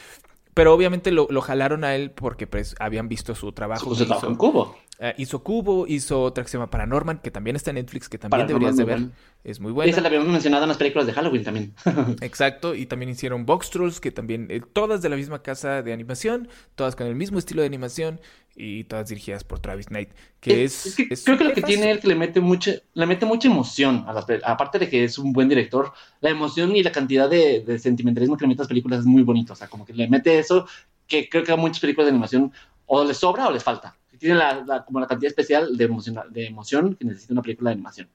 pero obviamente lo, lo jalaron a él porque pues habían visto su trabajo. Trabajo en hizo, Cubo. eh, hizo Cubo, hizo otra que se llama Paranorman, que también está en Netflix, que también Paranorman, deberías de ver. Es muy Esa buena. la habíamos mencionado en las películas de Halloween también. <laughs> Exacto, y también hicieron Box Trolls, que también, eh, todas de la misma casa de animación, todas con el mismo estilo de animación y todas dirigidas por Travis Knight, que es... Es que es creo que lo que tiene él que le mete mucha, le mete mucha emoción a las aparte de que es un buen director, la emoción y la cantidad de, de sentimentalismo que le mete a las películas es muy bonito. O sea, como que le mete eso que creo que a muchas películas de animación o les sobra o les falta. Tiene la, la- como la cantidad especial de emoción, de emoción que necesita una película de animación.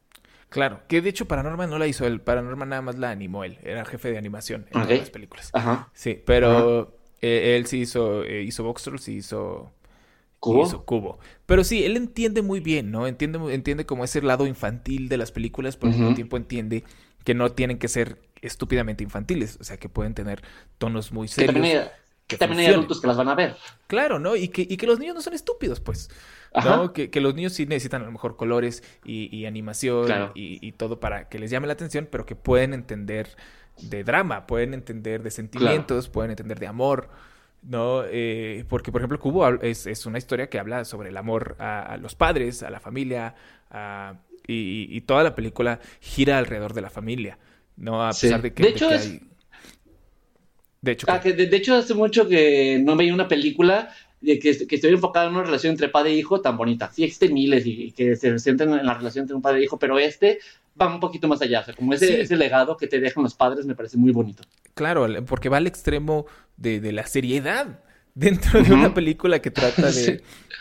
Claro, que de hecho Paranorman no la hizo él, Paranorman nada más la animó él, era jefe de animación en todas las películas. Ajá. Sí, pero eh, él sí hizo, eh, hizo Trolls y hizo ¿Cubo? hizo Cubo. Pero sí, él entiende muy bien, ¿no? Entiende, entiende como ese lado infantil de las películas, pero al mismo tiempo entiende que no tienen que ser estúpidamente infantiles, o sea, que pueden tener tonos muy Que serios. también hay, que que también hay funcionen. adultos que las van a ver. Claro, ¿no? Y que, y que los niños no son estúpidos, pues. Ajá. ¿no? Que, que los niños sí necesitan a lo mejor colores y, y animación Claro. y, y todo para que les llame la atención, pero que pueden entender de drama, pueden entender de sentimientos, pueden entender de amor, ¿no? Eh, porque, por ejemplo, Cubo es, es una historia que habla sobre el amor a, a los padres, a la familia, a- y, y- toda la película gira alrededor de la familia, ¿no? A Sí. pesar de que, De de hecho, que es- hay... De hecho, Ah, que de, de hecho, hace mucho que no veía una película de que, que estuviera enfocada en una relación entre padre e hijo tan bonita. Sí existen miles y, y que se centran en la relación entre un padre e hijo, pero este va un poquito más allá. O sea, como ese, Sí. ese legado que te dejan los padres me parece muy bonito. Claro, porque va al extremo de, de la seriedad dentro de Ujú. una película que trata de, <laughs> Sí.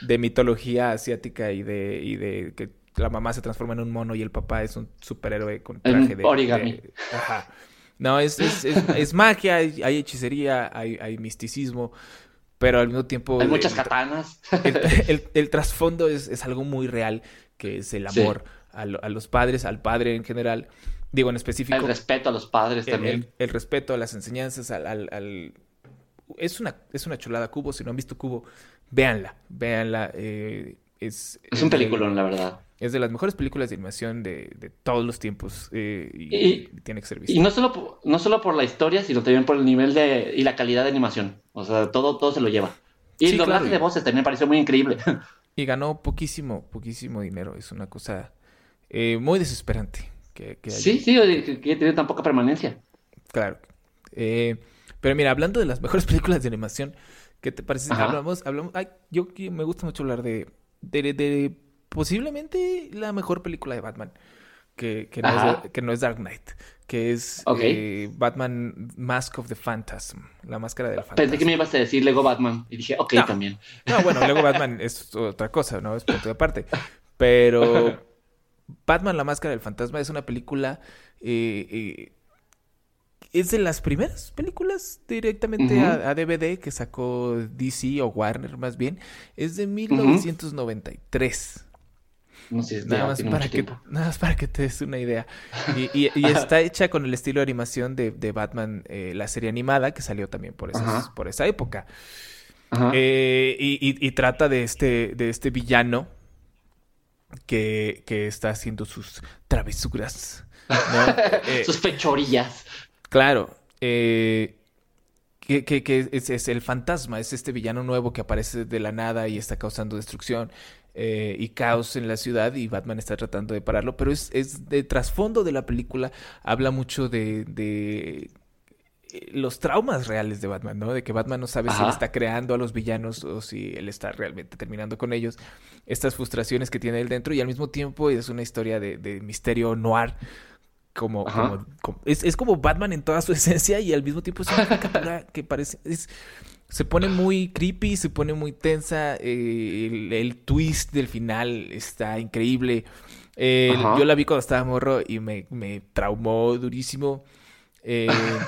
de mitología asiática y de, y de que la mamá se transforma en un mono y el papá es un superhéroe con En traje de... origami. de- ajá. No, es, es, es- es magia, hay, hay hechicería, hay, hay misticismo, pero al mismo tiempo... Hay muchas el- katanas. el, <laughs> el- el trasfondo es, es algo muy real, que es el Sí. amor a, lo- a los padres, al padre en general. Digo, en específico, El respeto a los padres también. el- el respeto a las enseñanzas, al... al- al- Es, una, es una chulada Cubo, si no han visto Cubo, véanla, véanla. eh, es, Es un peliculón, la verdad. Es de las mejores películas de animación de, de todos los tiempos eh, y, Y- y tiene que ser vista. Y no solo, po- no solo por la historia, sino también por el nivel de y la calidad de animación. O sea, todo, todo se lo lleva. Y Sí, el doblaje claro. de voces también me pareció muy increíble. <laughs> Y ganó poquísimo, poquísimo dinero. Es una cosa eh, muy desesperante. Que, que haya- sí, sí, que, que tiene tan poca permanencia. Claro. Eh, pero mira, hablando de las mejores <laughs> películas de animación, ¿qué te parece? Hablamos, hablamos, ay, yo me gusta mucho hablar de, de, de posiblemente la mejor película de Batman, que, que, no, es, que no es Dark Knight, que es eh, Batman Mask of the Phantasm, la máscara del fantasma. Pensé que me ibas a decir Lego Batman. Y dije, ok, No. también. No, bueno, luego <laughs> Batman es otra cosa, ¿no? Es punto de aparte. Pero Batman, la máscara del fantasma es una película... eh, eh, es de las primeras películas directamente a, a DVD que sacó DC o Warner más bien. Es de 1993. No sé, Nada más, para que, <laughs> nada más para que te des una idea. Y, y- <laughs> y está hecha con el estilo de animación de, de Batman, eh, la serie animada, que salió también por, esas, Ajá. por esa época. Ajá. Eh, y, trata de este, de este villano que, que está haciendo sus travesuras. ¿no? <laughs> Eh, Sus fechorillas. claro. eh, que, que- que es, es el fantasma, es este villano nuevo que aparece de la nada y está causando destrucción eh, y caos en la ciudad y Batman está tratando de pararlo, pero es, es de trasfondo de la película, habla mucho de, de eh, los traumas reales de Batman, ¿no? De que Batman no sabe si él está creando a los villanos o si él está realmente terminando con ellos. Estas frustraciones que tiene él dentro y al mismo tiempo es una historia de, de misterio noir. Como, Ajá. como- como- es, es como Batman en toda su <laughs> esencia y al mismo tiempo es una caricatura que parece... es- se pone muy creepy, se pone muy tensa. eh, el, el twist del final está increíble. Eh, yo la vi cuando estaba morro y me, me traumó durísimo. Eh,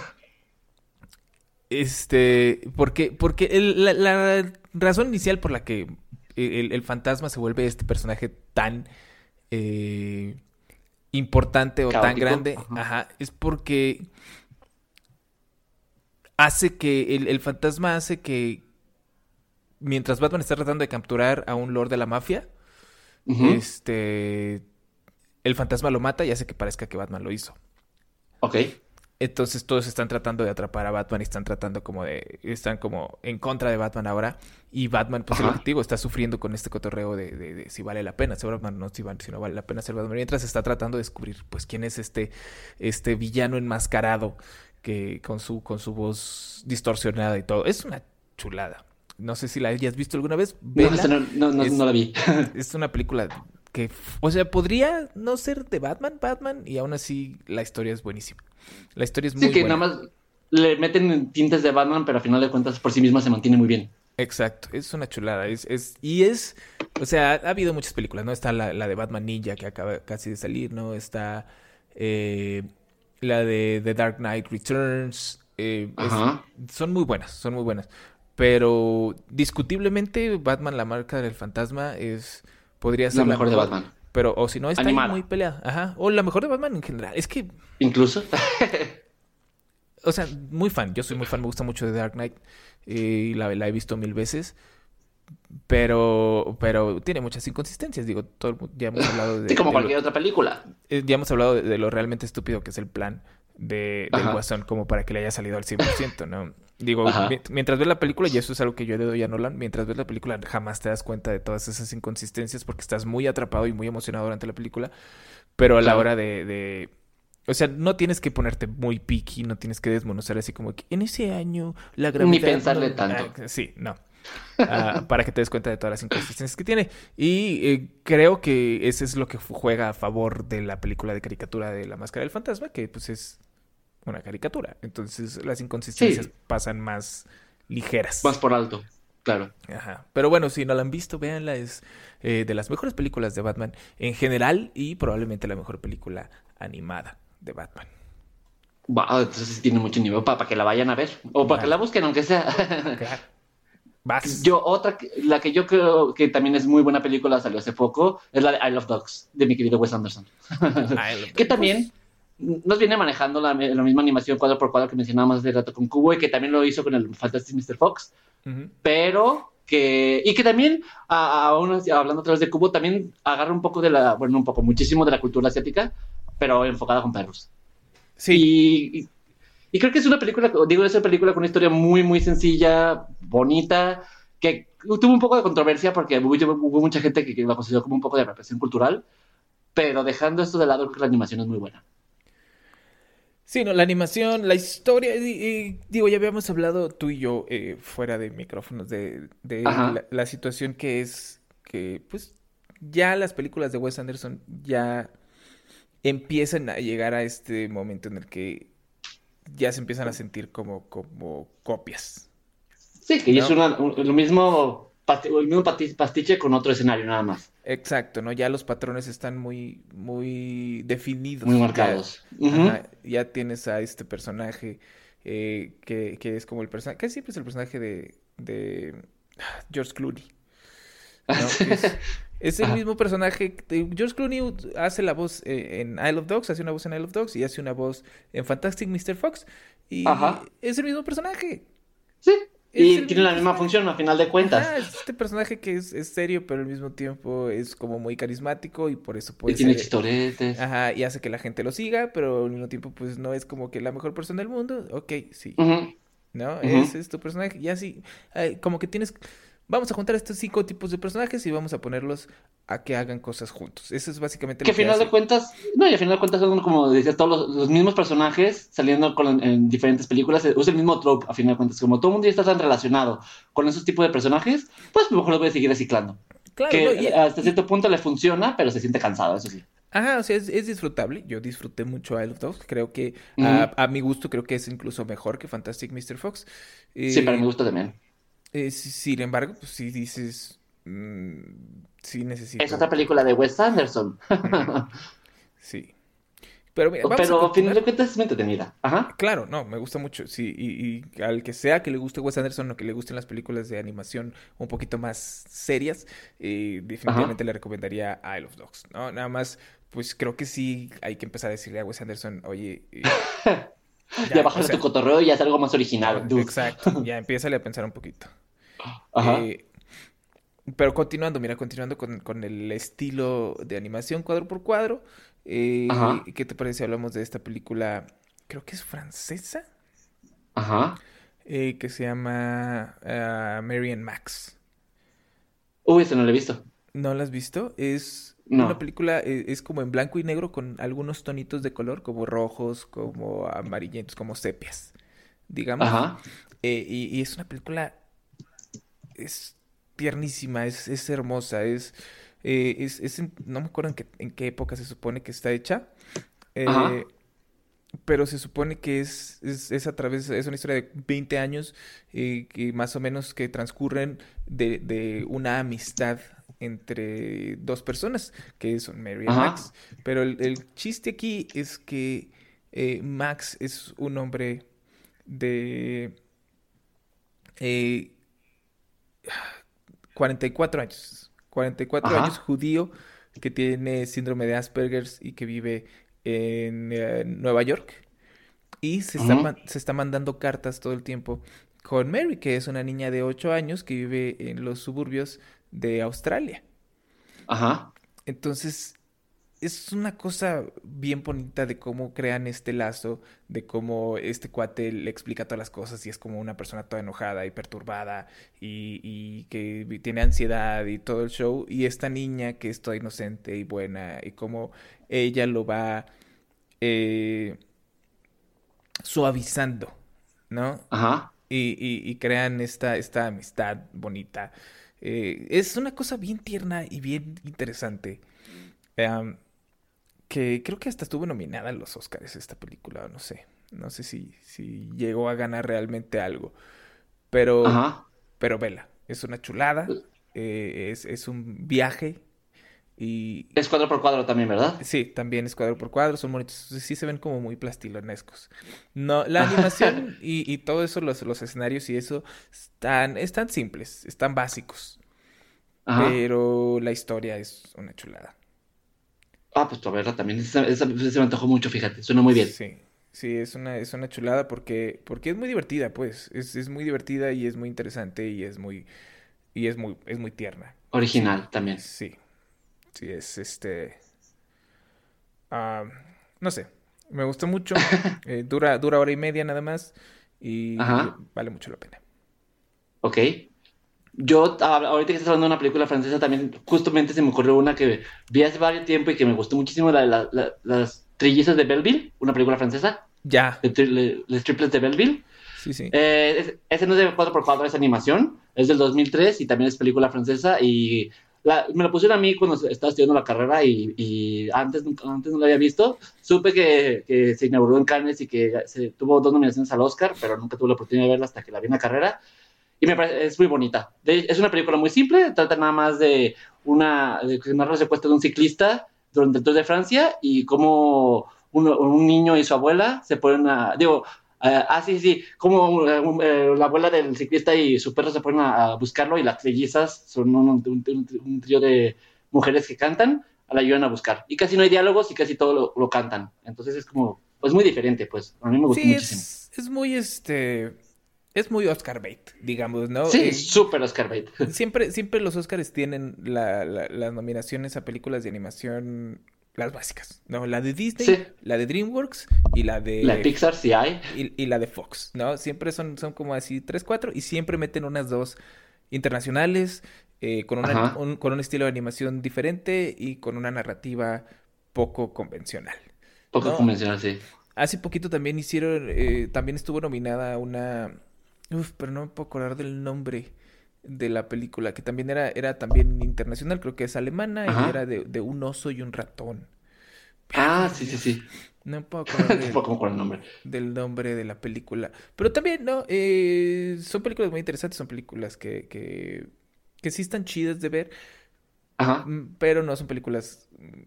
este, porque, porque el- la, la razón inicial por la que el, el fantasma se vuelve este personaje tan eh, importante o tan grande, ajá. ajá, es porque hace que el, el fantasma hace que mientras Batman está tratando de capturar a un lord de la mafia, este, el fantasma lo mata y hace que parezca que Batman lo hizo. Ok. Entonces todos están tratando de atrapar a Batman y están tratando como de... Están como en contra de Batman ahora. Y Batman, pues el objetivo, está sufriendo con este cotorreo de, de- de si vale la pena ser Batman, no si, va- si no vale la pena ser Batman. Mientras está tratando de descubrir, pues, quién es este, este villano enmascarado que con su, con su voz distorsionada y todo. Es una chulada. No sé si la hayas visto alguna vez. No, no, no, no, Es- no la vi. <laughs> Es una película que, o sea, podría no ser de Batman, Batman, y aún así la historia es buenísima. La historia es muy Sí, que buena. nada más le meten tintes de Batman, pero al final de cuentas por sí misma se mantiene muy bien. Exacto, es una chulada. Es, es, y es, o sea, ha habido muchas películas, ¿no? Está la, la de Batman Ninja que acaba casi de salir, ¿no? Está eh, la de The Dark Knight Returns. eh, es- son muy buenas, son muy buenas. Pero discutiblemente Batman, la marca del fantasma, es podría ser La mejor de Batman. Pero, o si no, está ahí muy peleada. Ajá. O la mejor de Batman en general. Es que, Incluso. <laughs> o sea, muy fan. Yo soy muy fan, me gusta mucho de Dark Knight. eh, Y la, la he visto mil veces. Pero, pero tiene muchas inconsistencias. Digo, todo, ya hemos hablado de. <laughs> Sí, como de lo- cualquier otra película. eh, ya hemos hablado de, de lo realmente estúpido que es el plan de, del Ajá. Guasón, como para que le haya salido al 100%, ¿no? Digo, mi- mientras ves la película, y eso es algo que yo le doy a Nolan, mientras ves la película jamás te das cuenta de todas esas inconsistencias porque estás muy atrapado y muy emocionado durante la película, pero a la Claro. hora de, de- O sea, no tienes que ponerte muy picky, no tienes que desmonozar así como que en ese año la gravedad... pensarle no- tanto. Ah, sí, no. Ah, para que te des cuenta de todas las inconsistencias que tiene. Y eh, creo que ese es lo que juega a favor de la película de caricatura de La Máscara del Fantasma, que pues es una caricatura. Entonces las inconsistencias Sí. pasan más ligeras. Más por alto. Claro. Ajá. Pero bueno, si no la han visto, véanla. Es eh, de las mejores películas de Batman en general y probablemente la mejor película animada de Batman. Wow, entonces tiene mucho nivel para, que la vayan a ver. O para que la busquen, aunque sea. Claro. Vas. Yo, otra, la que yo creo que también es muy buena película, salió hace poco, es la de I Love Dogs, de mi querido Wes Anderson. <laughs> Que también nos viene manejando la, la misma animación cuadro por cuadro que mencionábamos de rato con Cubo y que también lo hizo con el Fantastic Mr. Fox, Ujú. pero que, y que también, a- aún así, hablando otra vez de Cubo, también agarra un poco de la, bueno, un poco, muchísimo de la cultura asiática, pero enfocada con perros. Sí, Y, y- y creo que es una película, digo, es una película con una historia muy, muy sencilla, bonita, que tuvo un poco de controversia porque hubo, hubo mucha gente que, que la consideró como un poco de represión cultural, pero dejando esto de lado, creo que la animación es muy buena. Sí, no, la animación, la historia, y- y, digo, ya habíamos hablado tú y yo eh, fuera de micrófonos de, de la, la situación que es que, pues, ya las películas de Wes Anderson ya empiezan a llegar a este momento en el que ya se empiezan a sentir como, como copias. Sí, que ¿No? es una- un- lo mismo, el mismo pastiche con otro escenario nada más, Exacto, ¿no? Ya los patrones están muy, muy definidos. muy Ya- marcados. Ajá, ya tienes a este personaje eh, que, que es como el personaje, que siempre es el personaje de, de George Clooney. ¿No? <laughs> Es, es el mismo personaje. George Clooney hace la voz eh, en Isle of Dogs, hace una voz en Isle of Dogs y hace una voz en Fantastic Mr. Fox. Y Ajá. es el mismo personaje. Sí, Es y tiene la misma función a final de cuentas. Ajá, es este personaje que es, es serio, pero al mismo tiempo es como muy carismático y por eso puede y tiene chistoretes. Ajá, y hace que la gente lo siga, pero al mismo tiempo, pues no es como que la mejor persona del mundo. Ok, sí. ¿no? Ese es tu personaje. Y así, eh, como que tienes. Vamos a juntar estos cinco tipos de personajes y vamos a ponerlos a que hagan cosas juntos. Eso es básicamente Que lo a final hace. de cuentas, no, y a final de cuentas son como decías, todos los, los mismos personajes saliendo con, en diferentes películas, usa el mismo trope, a final de cuentas, como todo el mundo ya está tan relacionado con esos tipos de personajes, pues mejor lo voy a seguir reciclando. Claro, que ¿no? Y- hasta cierto punto le funciona, pero se siente cansado, eso sí. Ajá, o sea, es, es disfrutable. Yo disfruté mucho Isle of Dogs. Creo que, a, a mi gusto, creo que es incluso mejor que Fantastic Mr. Fox. Sí, Eh, para mi gusto también. Eh, si- sin embargo, pues sí dices. mm, sí necesito. Es otra película de Wes Anderson. <laughs> Sí. Pero mira, vamos pero a continuar. final de cuentas es muy entretenida. Ajá. Claro, no, me gusta mucho, sí, y, y al que sea que le guste Wes Anderson o que le gusten las películas de animación un poquito más serias, eh, definitivamente le recomendaría Isle of Dogs, ¿no? Nada más, pues creo que sí hay que empezar a decirle a Wes Anderson, oye, eh, <laughs> Ya, bajas o sea, tu cotorreo y haz algo más original. exacto, ya empiézale a pensar un poquito. Ajá. Eh, pero continuando, mira, continuando con, con el estilo de animación cuadro por cuadro, eh, Ajá. ¿qué te parece si hablamos de esta película, creo que es francesa? Ajá. eh, que se llama ah, Mary and Max. Uy, ese no lo he visto. ¿No la has visto? Es No. una película, es como en blanco y negro con algunos tonitos de color, como rojos, como amarillentos, como sepias, digamos. Ajá. Eh, y, y es una película, es tiernísima, es, es hermosa, es, eh, es, es en- no me acuerdo en qué, en qué época se supone que está hecha, eh, pero se supone que es, es, a través, es una historia de 20 años, eh, que más o menos que transcurren de, de una amistad entre dos personas, que son Mary y. Max. Pero el, el chiste aquí es que eh, Max es un hombre de eh, 44 años. 44 Ajá. años, judío, que tiene síndrome de Asperger y que vive en eh, Nueva York. Y se está, se está mandando cartas todo el tiempo con Mary, que es una niña de 8 años que vive en los suburbios de Australia. Ajá. Entonces, es una cosa bien bonita de cómo crean este lazo, de cómo este cuate le explica todas las cosas y es como una persona toda enojada y perturbada y, y que tiene ansiedad y todo el show. Y esta niña que es toda inocente y buena y cómo ella lo va eh, suavizando, ¿no? Ajá. y, y- y crean esta, esta amistad bonita. Eh, es una cosa bien tierna y bien interesante. Em, que creo que hasta estuvo nominada a los Oscars esta película, no sé. No sé si, si llegó a ganar realmente algo. Pero, Ajá. pero vela, es una chulada, eh, es, es un viaje Y Es cuadro por cuadro también, ¿verdad? sí, también es cuadro por cuadro, son bonitos, sí se ven como muy plastilonescos. No, la animación <laughs> y, y todo eso, los, los escenarios y eso, están, están simples, están básicos. Ajá. Pero la historia es una chulada. Ah, pues a verla también. Esa, esa- esa se me antojó mucho, fíjate. Suena muy bien. Sí, sí, es una, es una chulada porque, porque es muy divertida, pues. Es, es muy divertida y es muy interesante y es muy, y es muy, es muy tierna. Original también. Sí. Sí, es este. ah, no sé. Me gustó mucho. <laughs> Eh, dura, dura hora y media nada más. Y Ajá. vale mucho la pena. Ok. Yo, ah, ahorita que estás hablando de una película francesa, también justamente se me ocurrió una que vi hace varios tiempo y que me gustó muchísimo, la de la- la- las trillizas de Belleville, una película francesa, Ya. tri- Les Triples de Belleville. Sí, sí. Eh, es- ese no es de 4x4, es animación, es del 2003 y también es película francesa y la- me lo pusieron a mí cuando estaba estudiando la carrera y, y antes, antes no lo había visto. Supe que, que se inauguró en Cannes y que se tuvo dos nominaciones al Oscar, pero nunca tuve la oportunidad de verla hasta que la vi en la carrera. Y me parece, es muy bonita. De- es una película muy simple, trata nada más de una, de el secuestro de un ciclista durante el Tour de Francia y cómo un, un niño y su abuela se ponen a, digo, eh, ah, sí, sí, como eh, un- eh, la abuela del ciclista y su perro se ponen a, a buscarlo y las trellizas son un, un- un- un trío de mujeres que cantan, la ayudan a buscar. Y casi no hay diálogos y casi todo lo, lo cantan. Entonces es como, pues muy diferente, pues. A mí me gustó Sí, muchísimo. es, es muy este. Es muy Oscar bait, digamos, ¿no? Sí, súper Oscar Bate. <laughs> Siempre, siempre los Oscars tienen la- la- las nominaciones a películas de animación, las básicas, ¿no? La de Disney, Sí. la de DreamWorks y la de, La de Pixar sí hay. y, y la de Fox, ¿no? Siempre son, son como así tres, cuatro y siempre meten unas dos internacionales eh, con, una- un, con un estilo de animación diferente y con una narrativa poco convencional. Poco No. convencional, sí. Hace poquito también hicieron, eh, también estuvo nominada una, uf, pero no me puedo acordar del nombre de la película, que también era, era también internacional, creo que es alemana, y era de, de un oso y un ratón. Ah, sí, sí, sí. No me puedo <laughs> acordar del, el nombre. del nombre de la película. Pero también, ¿no? Eh, son películas muy interesantes, son películas que, que, que sí están chidas de ver, Ajá. mm, pero no son películas mm,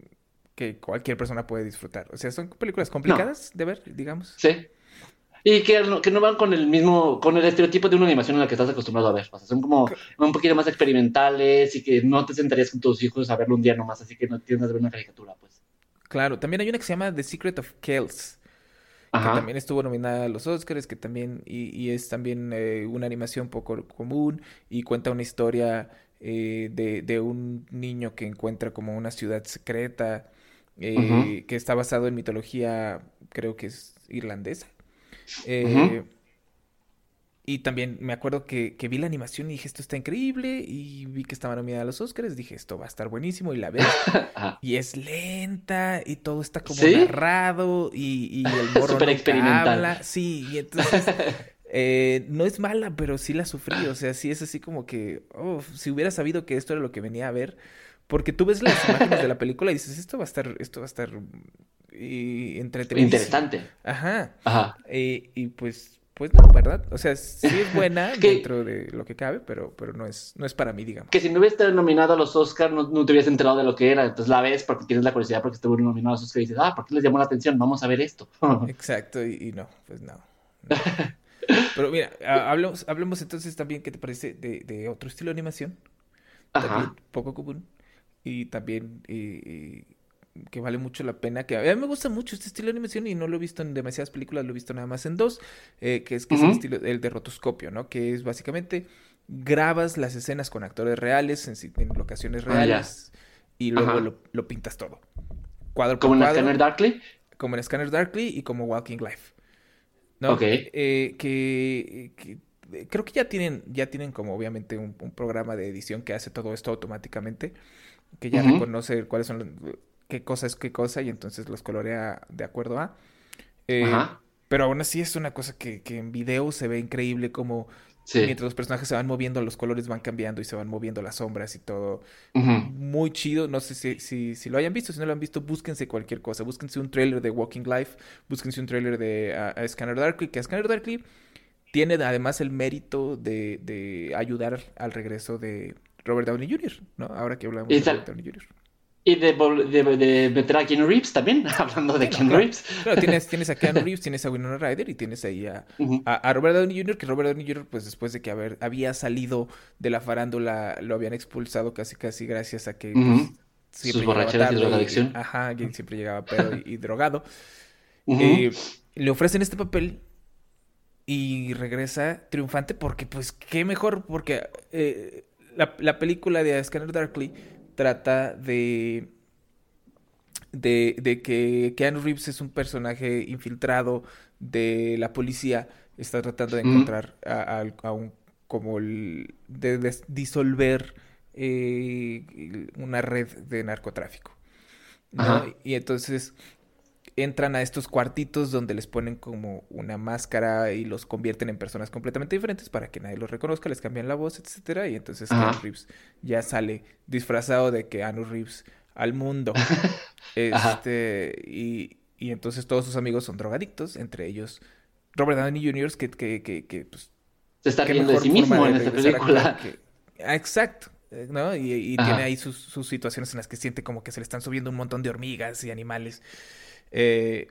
que cualquier persona puede disfrutar. O sea, son películas complicadas de ver, digamos. Sí. Y que no, que no van con el mismo, con el estereotipo de una animación en la que estás acostumbrado a ver. O sea, son como un poquito más experimentales y que no te sentarías con tus hijos a verlo un día nomás, así que no tienes de ver una caricatura, pues. Claro, también hay una que se llama The Secret of Kells, que también estuvo nominada a los Oscars, que también, y, y es también eh, una animación poco común y cuenta una historia eh, de, de un niño que encuentra como una ciudad secreta, eh, que está basado en mitología, creo que es irlandesa. Eh. Y también me acuerdo que, que vi la animación y dije, esto está increíble, y vi que estaba nominada a los Oscars, dije, esto va a estar buenísimo, y la ves. <laughs> Y es lenta y todo está como ¿Sí? narrado y, y el morro experimental. habla. Sí, y entonces <laughs> eh, no es mala, pero sí la sufrí. O sea, sí es así como que, oh, si hubiera sabido que esto era lo que venía a ver, porque tú ves las imágenes de la película y dices, esto va a estar, esto va a estar y entretenido. Interesante. Ajá. Ajá. Eh, y pues, pues no, ¿verdad? O sea, sí es buena <laughs> Que- dentro de lo que cabe, pero, pero no es, no es para mí, digamos. Que si no hubiera estado nominado a los Oscars, no, no te hubieras enterado de lo que era. Entonces la ves porque tienes la curiosidad porque estuvo nominado a los Oscars y dices, ah, ¿por qué les llamó la atención? Vamos a ver esto. <laughs> Exacto, y, y no, pues no. no. <laughs> Pero mira, ha- hablemos, hablemos entonces también, ¿qué te parece de, de otro estilo de animación? También Ajá. poco común. Y también eh, eh, que vale mucho la pena. Que a mí me gusta mucho este estilo de animación y no lo he visto en demasiadas películas, lo he visto nada más en dos, eh, que es que es el estilo, el de rotoscopio, ¿no? Que es básicamente grabas las escenas con actores reales, en, locaciones Ah, reales, y luego lo, lo pintas todo. Cuadro por Como en Scanner Darkly. como en Scanner Darkly y como Walking Life. ¿No? Eh, que, que, creo que ya tienen, ya tienen como obviamente un, un programa de edición que hace todo esto automáticamente, que ya reconoce cuáles son los- qué cosa es qué cosa y entonces los colorea de acuerdo a. Eh, Ajá. pero aún así es una cosa que, que en video se ve increíble como Sí. mientras los personajes se van moviendo, los colores van cambiando y se van moviendo las sombras y todo muy chido. No sé si, si, si lo hayan visto. Si no lo han visto, búsquense cualquier cosa. Búsquense un trailer de Walking Life. Búsquense un trailer de Scanner Darkly. Que Scanner Darkly tiene además el mérito de, de ayudar al regreso de Robert Downey Jr., ¿no? Ahora que hablamos de Robert Downey Jr. Y de, de, de, meter a Keanu Reeves también, <laughs> hablando de Keanu Reeves. Claro, tienes, <laughs> tienes a Keanu Reeves, tienes a Winona Ryder y tienes ahí a, a, Robert Downey Jr., que Robert Downey Jr., pues después de que haber, había salido de la farándula, lo habían expulsado casi casi gracias a que pues, Sus borracheras y drogadicción. ajá, que siempre llegaba pedo y, drogado. <laughs> Eh, le ofrecen este papel y regresa triunfante porque, pues, qué mejor, porque eh, la, la película de Scanner Darkly trata de, de, que Keanu Reeves es un personaje infiltrado de la policía, está tratando de encontrar a, un, como el, de, disolver eh, una red de narcotráfico. Y entonces entran a estos cuartitos donde les ponen como una máscara y los convierten en personas completamente diferentes para que nadie los reconozca, les cambian la voz, etcétera, y entonces Keanu Reeves ya sale disfrazado de Keanu Reeves al mundo. <laughs> este, y, y, entonces todos sus amigos son drogadictos, entre ellos Robert Downey Jr., que, que, que, pues, se está riendo de sí mismo en esta película. Ah, exacto. Eh, ¿no? Y, tiene ahí sus, sus, situaciones en las que siente como que se le están subiendo un montón de hormigas y animales. Eh,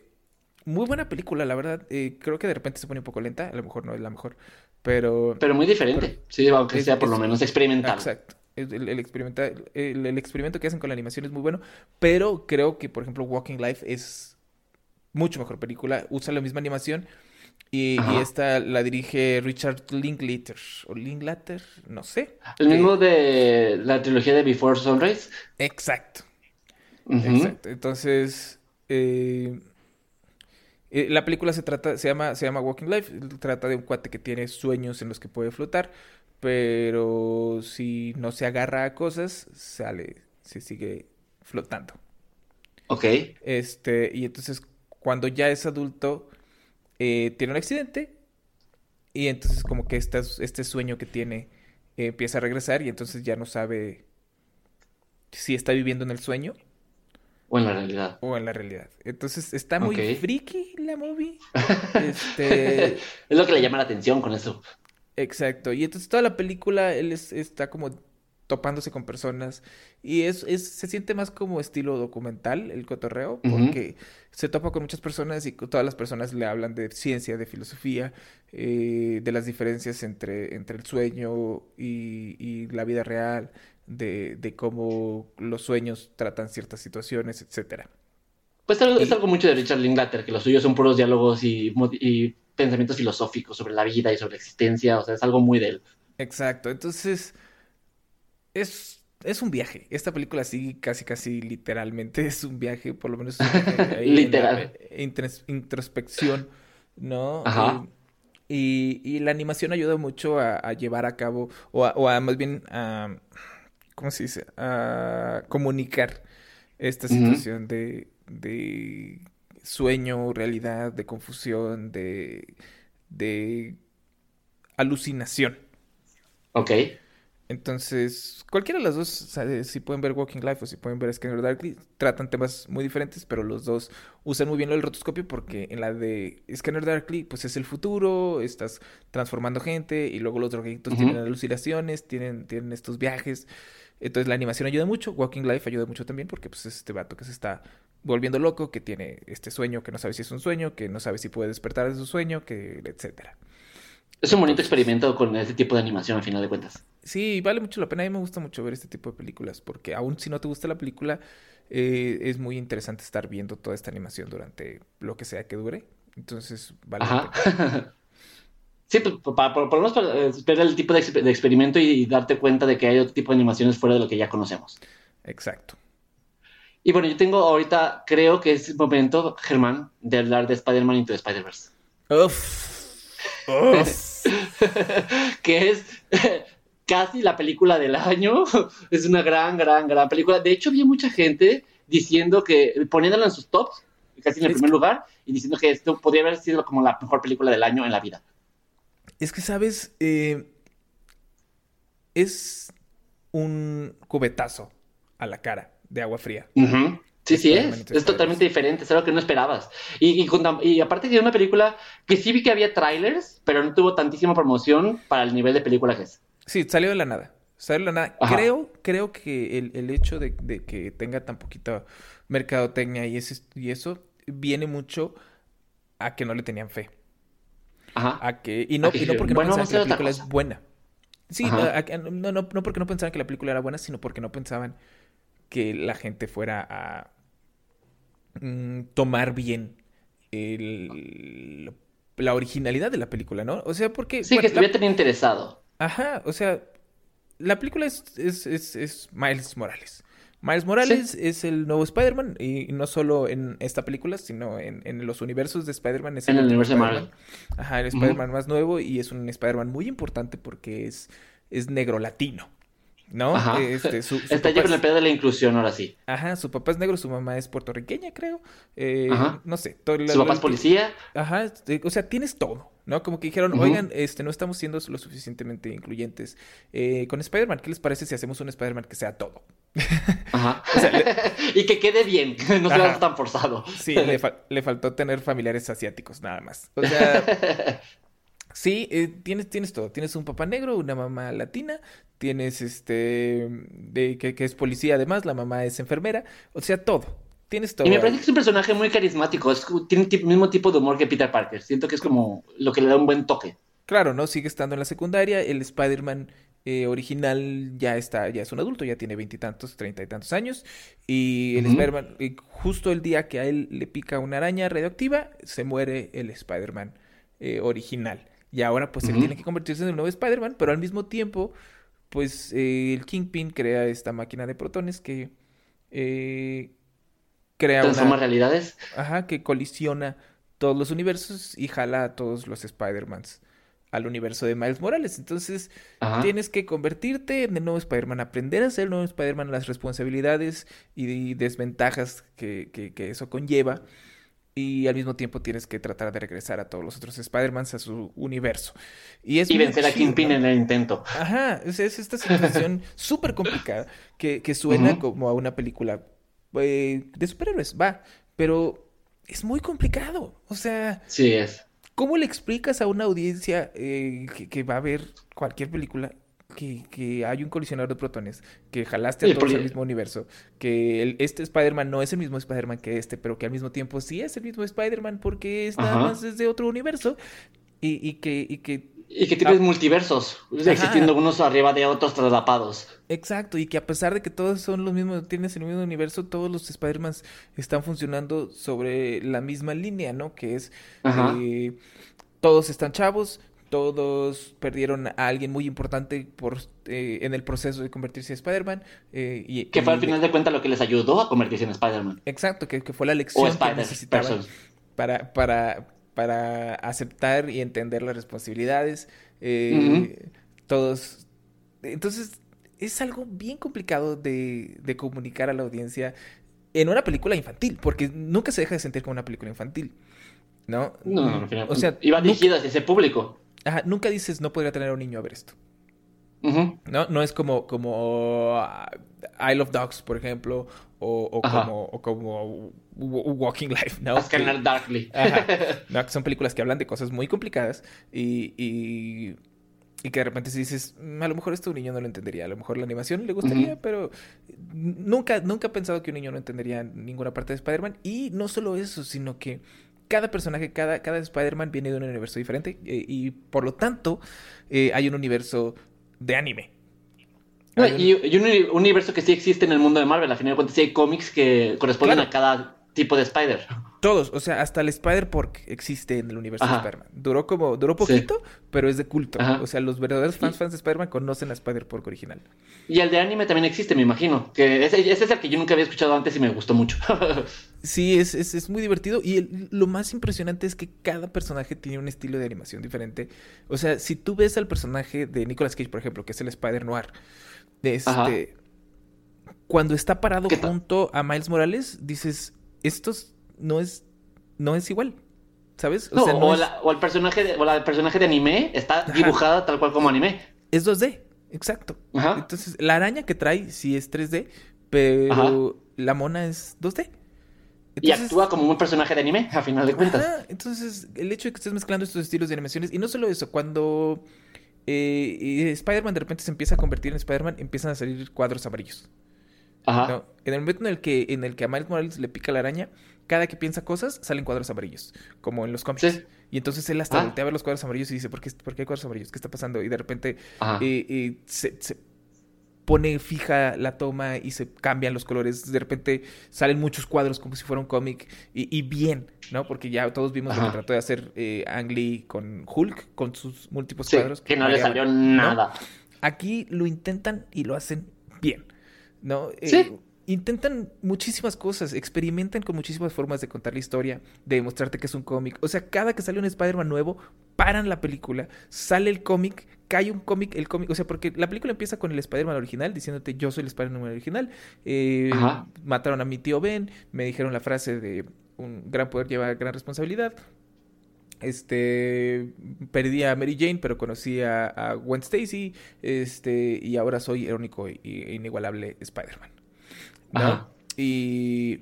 muy buena película, la verdad. Eh, creo que de repente se pone un poco lenta, a lo mejor no es la mejor, pero... Pero muy diferente, sí, aunque sea por lo menos experimental. Exacto. El, el, el, experimento que hacen con la animación es muy bueno, pero creo que, por ejemplo, Walking Life es mucho mejor película, usa la misma animación y, esta la dirige Richard Linklater, o Linklater, no sé. El mismo de la trilogía de Before Sunrise. Exacto. Exacto. Entonces, eh, eh, la película se trata, se llama, se llama Walking Life, trata de un cuate que tiene sueños en los que puede flotar, pero si no se agarra a cosas, sale, se sigue flotando. Ok. Este, y entonces cuando ya es adulto, eh, tiene un accidente, y entonces como que este, este sueño que tiene empieza a regresar y entonces ya no sabe si está viviendo en el sueño o en la realidad. O en la realidad. Entonces está muy friki la movie. <laughs> este... es lo que le llama la atención con eso. Exacto. Y entonces toda la película él está como topándose con personas y es, es, se siente más como estilo documental el cotorreo porque se topa con muchas personas y todas las personas le hablan de ciencia, de filosofía, eh, de las diferencias entre, entre el sueño y, y la vida real, de, de cómo los sueños tratan ciertas situaciones, etcétera. Pues es algo mucho de Richard Linklater, que los suyos son puros diálogos y, y, pensamientos filosóficos sobre la vida y sobre la existencia, o sea, es algo muy de él. Exacto, entonces es, es un viaje. Esta película sí, casi, casi literalmente <laughs> es un viaje, por lo menos Literal. introspección, ¿no? Ajá. Y, y, la animación ayuda mucho a, llevar a cabo, o, o a más bien a ¿cómo se dice? A comunicar esta situación de, de sueño, realidad, de confusión, de, de alucinación. Ok. Entonces, cualquiera de las dos, si pueden ver Walking Life o si pueden ver Scanner Darkly, tratan temas muy diferentes, pero los dos usan muy bien el rotoscopio porque en la de Scanner Darkly, pues es el futuro, estás transformando gente y luego los droguitos tienen alucinaciones, tienen, tienen estos viajes. Entonces la animación ayuda mucho, Walking Life ayuda mucho también porque pues es este vato que se está volviendo loco, que tiene este sueño, que no sabe si es un sueño, que no sabe si puede despertar de su sueño, que etcétera. Es un bonito experimento con este tipo de animación, al final de cuentas. Sí, vale mucho la pena. A mí me gusta mucho ver este tipo de películas, porque aún si no te gusta la película, eh, es muy interesante estar viendo toda esta animación durante lo que sea que dure. Entonces, vale la pena. <laughs> Sí, pues, para, por, lo menos eh, ver el tipo de, experimento y, darte cuenta de que hay otro tipo de animaciones fuera de lo que ya conocemos. Exacto. Y bueno, yo tengo ahorita, creo que es el momento, Germán, de hablar de Spider-Man Into the Spider-Verse. Uf. Uf. <laughs> que es <laughs> casi la película del año. <laughs> es una gran, gran, gran película. De hecho, había mucha gente diciendo que, poniéndola en sus tops, casi en el primer lugar, y diciendo que esto podría haber sido como la mejor película del año en la vida. Es que, ¿sabes? Eh, es un cubetazo a la cara de agua fría. Sí, sí es. Es totalmente diferente, es algo que no esperabas. Y, y, aparte de una película que sí vi que había trailers, pero no tuvo tantísima promoción para el nivel de película que es. Sí, salió de la nada. Sale de la nada. Ajá. Creo, creo que el, el hecho de, de que tenga tan poquita mercadotecnia y, ese, y eso viene mucho a que no le tenían fe. Ajá. A que, y no, A que y no porque no bueno, pensaban que la película es buena. Sí, no, no, no, no porque no pensaban que la película era buena, sino porque no pensaban que la gente fuera a mm, tomar bien el- la originalidad de la película, ¿no? O sea, porque... Sí, que bueno, la- estuviera tan interesado. Ajá, o sea, la película es, es, es, es Miles Morales. Miles Morales es el nuevo Spider-Man y no solo en esta película, sino en, en los universos de Spider-Man. Es En el universo de Spider-Man. Ajá, el. Spider-Man más nuevo y es un Spider-Man muy importante porque es, es negro latino, ¿no? Ajá. Este, su, su Está ya con el pedo de la inclusión ahora sí. Ajá, su papá es negro, su mamá es puertorriqueña, creo. Eh, Ajá. no sé. todo Su papá es policía. Ajá, este, o sea, tienes todo, ¿no? Como que dijeron, oigan, este, no estamos siendo lo suficientemente incluyentes. Eh, con Spider-Man, ¿qué les parece si hacemos un Spider-Man que sea todo? <laughs> Ajá. O sea, le- <laughs> y que quede bien, <laughs> no sea tan forzado. sí, le, fal- le faltó tener familiares asiáticos, nada más. O sea, sí, eh, tienes, tienes todo. Tienes un papá negro, una mamá latina, tienes este, de, que, que es policía además, la mamá es enfermera, o sea, todo. Tienes todo. Y me parece que es un personaje muy carismático. Es, tiene el mismo tipo de humor que Peter Parker. Siento que es como lo que le da un buen toque. Claro, ¿no? Sigue estando en la secundaria. El Spider-Man eh, original ya está, ya es un adulto, ya tiene veintitantos, treinta y tantos años. Y el Ujú. Spider-Man, eh, justo el día que a él le pica una araña radioactiva, se muere el Spider-Man eh, original. Y ahora, pues, él Ujú. tiene que convertirse en el nuevo Spider-Man, pero al mismo tiempo, pues, eh, el Kingpin crea esta máquina de protones que eh, crea Transforma una... realidades. Ajá, que colisiona todos los universos y jala a todos los Spider-Mans al universo de Miles Morales. Entonces, Ajá. tienes que convertirte en el nuevo Spider-Man, aprender a ser el nuevo Spider-Man, las responsabilidades y desventajas que, que- que eso conlleva. Y al mismo tiempo tienes que tratar de regresar a todos los otros Spider-Mans a su universo. Y es Y vencer a Kingpin ¿no? en el intento. Ajá, es, es esta situación <laughs> súper complicada que, que suena como a una película eh, de superhéroes, va, pero es muy complicado. O sea, Sí, es. ¿cómo le explicas a una audiencia eh, que, que va a ver cualquier película que, que hay un colisionador de protones, que jalaste a Sí, todos al mismo universo, que el- este Spider-Man no es el mismo Spider-Man que este, pero que al mismo tiempo sí es el mismo Spider-Man porque es nada Ajá. más desde otro universo y, y que, y que Y que tienes Ah. multiversos, Ajá. existiendo unos arriba de otros traslapados. Exacto, y que a pesar de que todos son los mismos, tienes el mismo universo, todos los Spider-Mans están funcionando sobre la misma línea, ¿no? Que es, eh, todos están chavos, todos perdieron a alguien muy importante por, eh, en el proceso de convertirse en Spider-Man. eh, y, Que fue y- al final de cuentas lo que les ayudó a convertirse en Spider-Man. Exacto, que, que fue la lección que necesitaban para, para, para aceptar y entender las responsabilidades. eh, Todos. Entonces, es algo bien complicado de, de comunicar a la audiencia en una película infantil, porque nunca se deja de sentir como una película infantil. ¿No? No, no, final, O sea, iba nunca, dirigido hacia ese público. ajá, nunca dices no podría tener a un niño a ver esto. ¿No? No es como, como ah, Isle of Dogs, por ejemplo, o, o como, o como Walking Life, ¿no? Scanner Darkly. Ajá. <laughs> No, que son películas que hablan de cosas muy complicadas y, y, y que de repente si dices, "Mm, a lo mejor esto un niño no lo entendería, a lo mejor la animación le gustaría, pero nunca, nunca he pensado que un niño no entendería ninguna parte de Spider-Man. Y no solo eso, sino que cada personaje, cada, cada Spider-Man viene de un universo diferente eh, y por lo tanto eh, hay un universo de anime. No, y, y un uni- universo que sí existe en el mundo de Marvel. A final de cuentas, sí hay cómics que corresponden Claro. a cada tipo de Spider. Todos, o sea, hasta el Spider-Pork existe en el universo de Ajá. Spider-Man. Duró como, duró Sí. poquito, pero es de culto. Ajá. O sea, los verdaderos fans, fans de Spider-Man conocen a Spider-Pork original. Y el de anime también existe, me imagino. Que ese, ese es el que yo nunca había escuchado antes y me gustó mucho. <laughs> Sí, es, es, es muy divertido. Y el- lo más impresionante es que cada personaje tiene un estilo de animación diferente. O sea, si tú ves al personaje de Nicolas Cage, por ejemplo, que es el Spider-Noir, este, Ajá. cuando está parado junto a Miles Morales, dices, esto no es, no es igual. ¿Sabes? O No, sea, no o, es, la- o el personaje de, o la del personaje de anime está Ajá. dibujada tal cual como anime. es 2D. Exacto. Ajá. Entonces, la araña que trae sí es 3D, pero Ajá. la mona es 2D. y actúa como un personaje de anime, a final de cuentas. Ajá, entonces, el hecho de que estés mezclando estos estilos de animaciones, y no solo eso, cuando eh, Spider-Man de repente se empieza a convertir en Spider-Man, empiezan a salir cuadros amarillos. Ajá. ¿no? En el momento en el que en el que a Miles Morales le pica la araña, cada que piensa cosas, salen cuadros amarillos, como en los cómics. Sí. Y entonces él hasta Ah. voltea a ver los cuadros amarillos y dice, ¿por qué, por qué hay cuadros amarillos? ¿Qué está pasando? Y de repente eh, eh, se, se pone fija la toma y se cambian los colores. De repente salen muchos cuadros como si fuera un cómic. Y, y bien, ¿no? Porque ya todos vimos lo Ajá. que trató de hacer eh, Ang Lee con Hulk, con sus múltiples Sí, cuadros. que no le salió ¿no? nada. Aquí lo intentan y lo hacen bien, ¿no? Eh, Sí. Intentan muchísimas cosas, experimentan con muchísimas formas de contar la historia, de demostrarte que es un cómic. O sea, cada que sale un Spider-Man nuevo, paran la película, sale el cómic, cae un cómic, el cómic, o sea, porque la película empieza con el Spider-Man original, diciéndote yo soy el Spider-Man original, eh, Ajá. mataron a mi tío Ben, me dijeron la frase de un gran poder lleva gran responsabilidad. Este perdí a Mary Jane, pero conocí a, a Gwen Stacy. Este, y ahora soy el único e inigualable Spider-Man. ¿no? Ajá. Y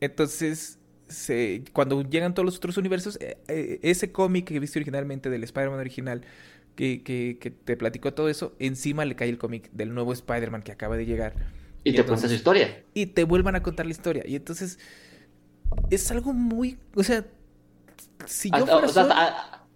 entonces, se, cuando llegan todos los otros universos, eh, eh, ese cómic que viste originalmente del Spider-Man original, que, que, que te platicó todo eso, encima le cae el cómic del nuevo Spider-Man que acaba de llegar. Y te cuenta entonces- su historia. y te vuelvan a contar la historia. Y entonces es algo muy, o sea, si yo fuera o sea,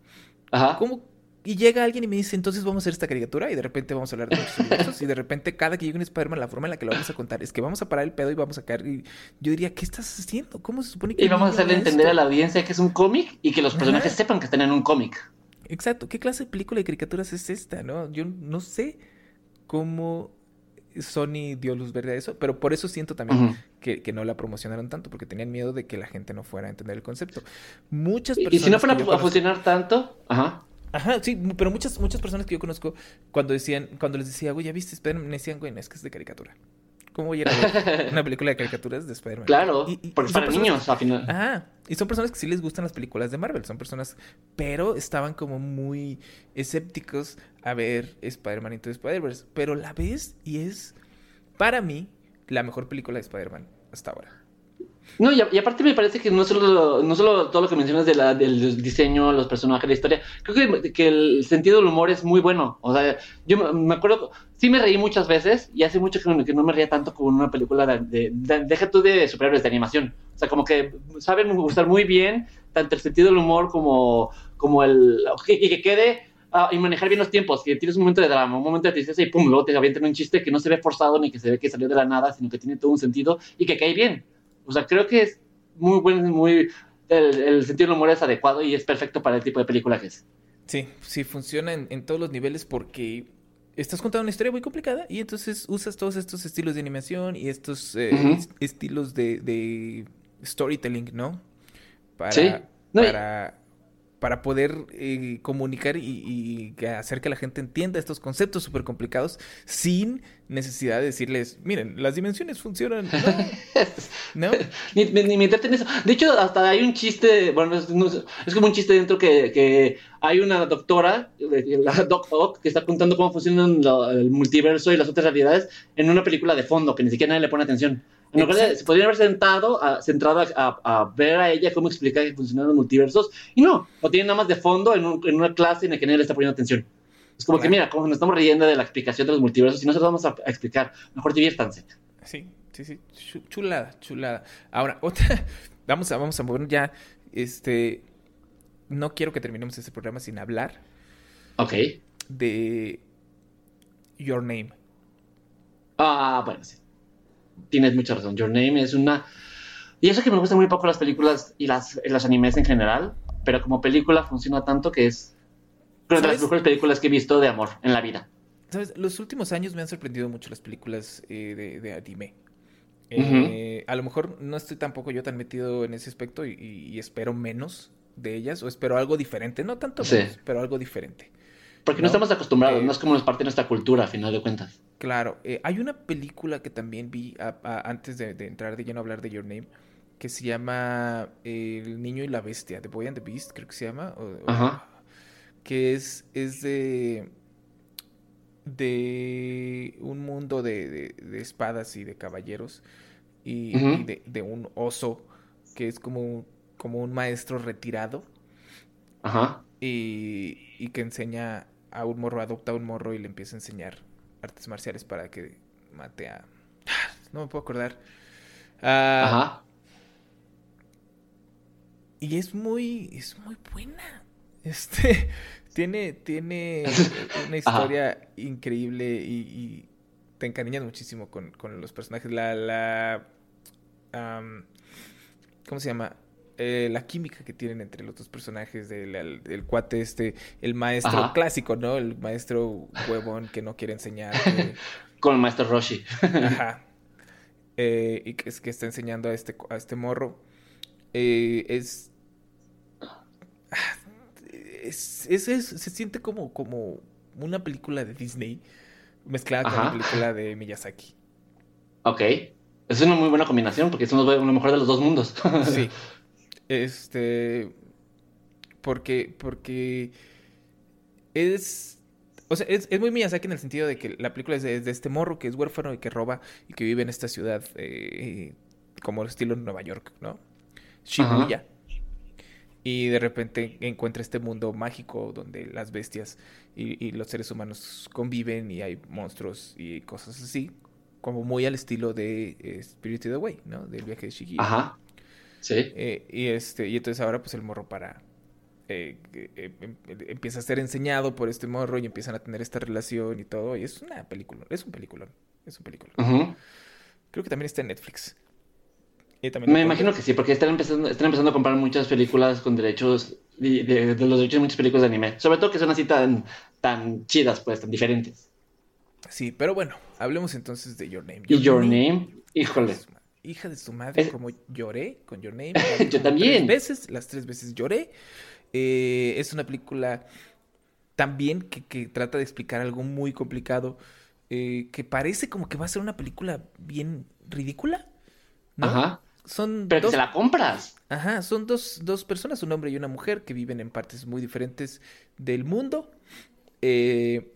Ajá. ¿cómo? Y llega alguien y me dice, entonces vamos a hacer esta caricatura y de repente vamos a hablar de muchos universos y de repente cada que llegue un Spider-Man la forma en la que lo vamos a contar es que vamos a parar el pedo y vamos a caer y yo diría, ¿qué estás haciendo? ¿Cómo se supone que Y vamos a hacerle entender esto?" a la audiencia que es un cómic y que los personajes Ajá. sepan que están en un cómic. Exacto, ¿qué clase de película de caricaturas es esta, no? Yo no sé cómo Sony dio luz verde a eso, pero por eso siento también que, que no la promocionaron tanto, porque tenían miedo de que la gente no fuera a entender el concepto. Muchas personas. y si no fuera a funcionar tanto, ajá. Ajá, sí, pero muchas, muchas personas que yo conozco, cuando decían, cuando les decía, güey, ¿ya viste Spider-Man? Me decían, güey, no, es que es de caricatura. ¿Cómo voy a ir a ver una película de caricaturas de Spider-Man? Claro, Y- y- porque y para personas- niños, al final. Ajá, y son personas que sí les gustan las películas de Marvel, son personas, pero estaban como muy escépticos a ver Spider-Man Into Spider-Verse, pero la ves y es, para mí, la mejor película de Spider-Man hasta ahora. No, y, a- y aparte me parece que no solo, no solo todo lo que mencionas de la- del diseño, los personajes, la historia, creo que, que el sentido del humor es muy bueno. O sea, yo me- acuerdo, sí me reí muchas veces y hace mucho que, que no me reía tanto con una película de, de- de- deja tú de superhéroes de animación. O sea, como que saben usar muy bien tanto el sentido del humor como, como el... y que quede... ah, y manejar bien los tiempos, que tienes un momento de drama, un momento de tristeza y pum, luego te avientan un chiste que no se ve forzado ni que se ve que salió de la nada, sino que tiene todo un sentido y que cae bien. O sea, creo que es muy buen, muy... El, el sentido del humor es adecuado y es perfecto para el tipo de película que es. Sí, sí, funciona en, en todos los niveles porque estás contando una historia muy complicada y entonces usas todos estos estilos de animación y estos eh, est- estilos de, de storytelling, ¿no? Para, Sí. No, para, para poder eh, comunicar y, hacer que la gente entienda estos conceptos súper complicados sin necesidad de decirles, miren, las dimensiones funcionan. No, <laughs> ¿no? Ni, ni- meterte en eso. De hecho, hasta hay un chiste, bueno, es, no es- es como un chiste dentro que, que hay una doctora, la Doc Ock, que está contando cómo funcionan el multiverso y las otras realidades en una película de fondo, que ni siquiera nadie le pone atención. En lugar se podrían haber sentado, a, centrado a, a- a ver a ella cómo explicar que funcionan los multiversos, y no, lo tienen nada más de fondo en, un- en una clase en la que nadie le está poniendo atención. Es como que, mira, como nos estamos riendo de la explicación de los multiversos y no se los vamos a, a explicar, mejor diviértanse. Sí, sí, sí. chu- Chulada, chulada. Ahora, <laughs> otra. Vamos a, vamos a mover ya. Este. No quiero que terminemos este programa sin hablar Ok. de Your Name. Ah, bueno, sí. Tienes mucha razón. Your Name es una. Y eso que me gustan muy poco las películas y las, las animes en general, pero como película funciona tanto que es. Creo de las mejores películas que he visto de amor en la vida. ¿Sabes? Los últimos años me han sorprendido mucho las películas eh, de, de anime. Eh, A lo mejor no estoy tampoco yo tan metido en ese aspecto y, y- espero menos de ellas, o espero algo diferente. No tanto Sí. menos, pero algo diferente. Porque no, ¿No? estamos acostumbrados, Eh, no es como es parte de nuestra cultura, a final de cuentas. Claro, eh, hay una película que también vi a- a- antes de, de entrar de lleno a hablar de Your Name, que se llama eh, El niño y la bestia, The Boy and the Beast, creo que se llama. o- o- Ajá. Que es, es de, de un mundo de, de- de espadas y de caballeros y, Ujú. y de, de un oso que es como, como un maestro retirado Ajá. y, y que enseña a un morro, adopta a un morro y le empieza a enseñar artes marciales para que mate a... <sighs> No me puedo acordar. Ah, Ajá. Y es muy, es muy buena. Este, <laughs> tiene, tiene <laughs> una historia increíble y, y te encariñas muchísimo con, con los personajes. La, la, ¿cómo se llama? Eh, la química que tienen entre los dos personajes del, el, el cuate este, el maestro Ajá. clásico, ¿no? El maestro huevón que no quiere enseñar. que- <laughs> Con el maestro Roshi. Ajá. Eh, y que es que está enseñando a este, a este morro. Eh, es, ah, es, es- es- Se siente como, como una película de Disney mezclada con una película de Miyazaki. ok. Es una muy buena combinación porque somos lo mejor de los dos mundos. Sí. <laughs> Este. Porque. Porque. Es. O sea, es, es muy Miyazaki en el sentido de que la película es de, es de este morro que es huérfano y que roba y que vive en esta ciudad eh, como estilo Nueva York, ¿no? Shibuya. Y de repente encuentra este mundo mágico donde las bestias y, y los seres humanos conviven y hay monstruos y cosas así. Como muy al estilo de eh, Spirited Away, ¿no? Del viaje de Shigio. Ajá. Sí. Eh, y este, y entonces ahora pues el morro para eh, eh, em- empieza a ser enseñado por este morro y empiezan a tener esta relación y todo. Y es una película, es un película, es un película. Creo que también está en Netflix. Y también Me imagino que sí, porque están empezando, están empezando a comprar muchas películas con derechos de, de- de los derechos de muchas películas de anime. Sobre todo que son así tan, tan chidas, pues, tan diferentes. Sí, pero bueno, hablemos entonces de Your Name. Y Your Name, híjole. Hija de su madre, Es- como lloré con Your Name. <laughs> Yo también. Tres veces, las tres veces lloré. Eh, es una película también que, que trata de explicar algo muy complicado, eh, que parece como que va a ser una película bien ridícula. ¿no? Ajá. Son Pero que dos, se la compras. ajá, son dos, dos personas, un hombre y una mujer, que viven en partes muy diferentes del mundo eh,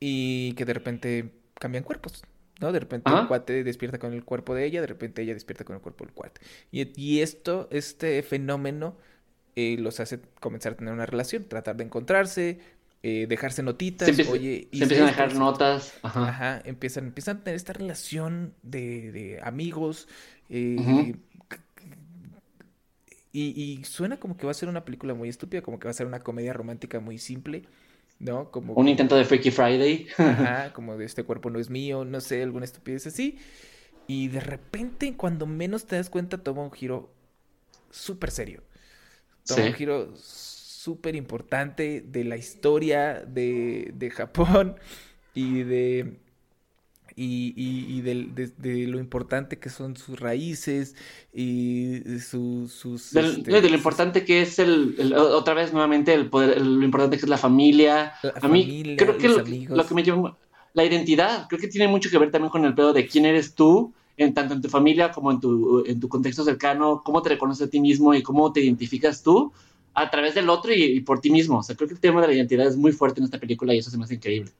y que de repente cambian cuerpos. ¿No? De repente Ajá. el cuate despierta con el cuerpo de ella, de repente ella despierta con el cuerpo del cuate. Y, y esto, este fenómeno, eh, los hace comenzar a tener una relación, tratar de encontrarse, eh, dejarse notitas, Se, empieza- oye, se empiezan a dejar notas. Ajá. Ajá, empiezan, empiezan a tener esta relación de, de amigos. eh, y suena como que va a ser una película muy estúpida, como que va a ser una comedia romántica muy simple, ¿no? Como, Un intento de Freaky Friday. ajá, <laughs> como de este cuerpo no es mío, no sé, alguna estupidez así. Y de repente, cuando menos te das cuenta, toma un giro súper serio. Toma Sí. un giro súper importante de la historia de, de Japón y de y, y- y del- de, de lo importante que son sus raíces y su- sus Del- este, de lo importante que es el, el- otra vez nuevamente el poder, el- lo importante que es la familia. La a mí familia, creo que lo que me lleva la identidad, creo que tiene mucho que ver también con el pedo de quién eres tú, en tanto en tu familia como en tu, en tu contexto cercano, cómo te reconoces a ti mismo y cómo te identificas tú a través del otro y, y por ti mismo. O sea, creo que el tema de la identidad es muy fuerte en esta película y eso se me hace increíble.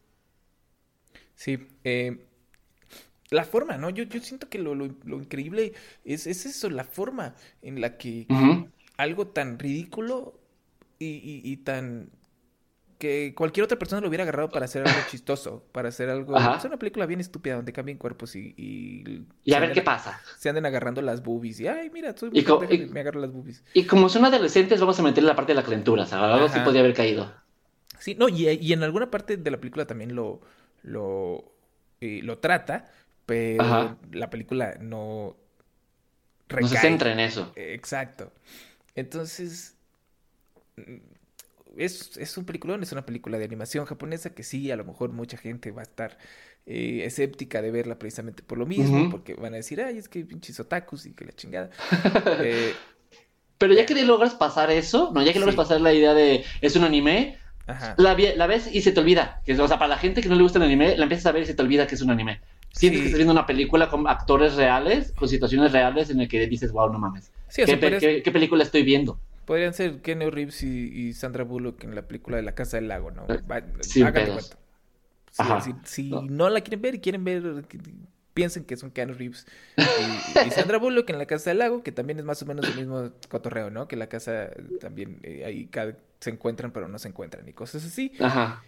Sí, eh, la forma, ¿no? Yo, yo siento que lo, lo- lo increíble es, es eso, la forma en la que algo tan ridículo y, y- y tan... que cualquier otra persona lo hubiera agarrado para hacer algo chistoso, para hacer algo... Ajá. Es una película bien estúpida donde cambian cuerpos y... Y, Y a ver anden- qué pasa. Se anden agarrando las boobies y, ay, mira, soy Y mujer, co- déjame, y- me agarro las boobies. Y como son adolescentes, vamos a meterle la parte de la calentura. Sea, algo sí Ajá. podría haber caído. Sí, no, y, y en alguna parte de la película también lo, lo, eh, lo trata, pero Ajá. la película no No se recae. centra en eso. Exacto. Entonces, es, es un peliculón, es una película de animación japonesa que sí, a lo mejor mucha gente va a estar eh, escéptica de verla precisamente por lo mismo, porque van a decir, ay, es que pinches otakus y que la chingada. <laughs> Eh, Pero ya que logras pasar eso, no, ya que logras Sí. pasar la idea de es un anime, ajá. la, ves y se te olvida. Que, o sea, para la gente que no le gusta el anime, la empiezas a ver y se te olvida que es un anime. Sientes Sí. que estás viendo una película con actores reales, con situaciones reales en el que dices, wow, no mames. Sí, ¿Qué, película estoy viendo? Podrían ser Kenny Reeves y, y Sandra Bullock en la película de La Casa del Lago, ¿no? Eh. Sí. Si, si No. no. la quieren ver y quieren ver, piensen que son Keanu Reeves y, y Sandra Bullock en La Casa del Lago, que también es más o menos el mismo cotorreo, ¿no? Que La Casa también, eh, ahí cada, se encuentran pero no se encuentran y cosas así. Ajá.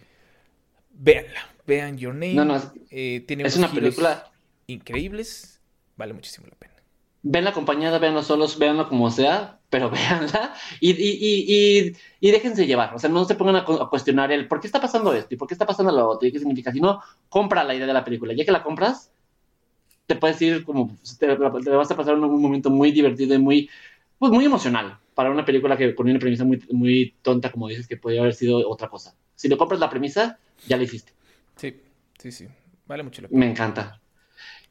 Véanla, vean Your Name. No, no, es- Eh, tiene es una película- increíbles, vale muchísimo la pena. Véanla acompañada, véanlo solos, véanlo como sea, pero <laughs> véanla y, y, y, y, y déjense llevar. O sea, no se pongan a, cu- a cuestionar el por qué está pasando esto y por qué está pasando lo otro y qué significa. Si no, compra la idea de la película. Ya que la compras, te puedes ir como. Te, te vas a pasar un, un momento muy divertido y muy, pues, muy emocional para una película que con una premisa muy, muy tonta, como dices, que podría haber sido otra cosa. Si le compras la premisa, ya la hiciste. Sí, sí, sí, vale mucho la pena. Me encanta.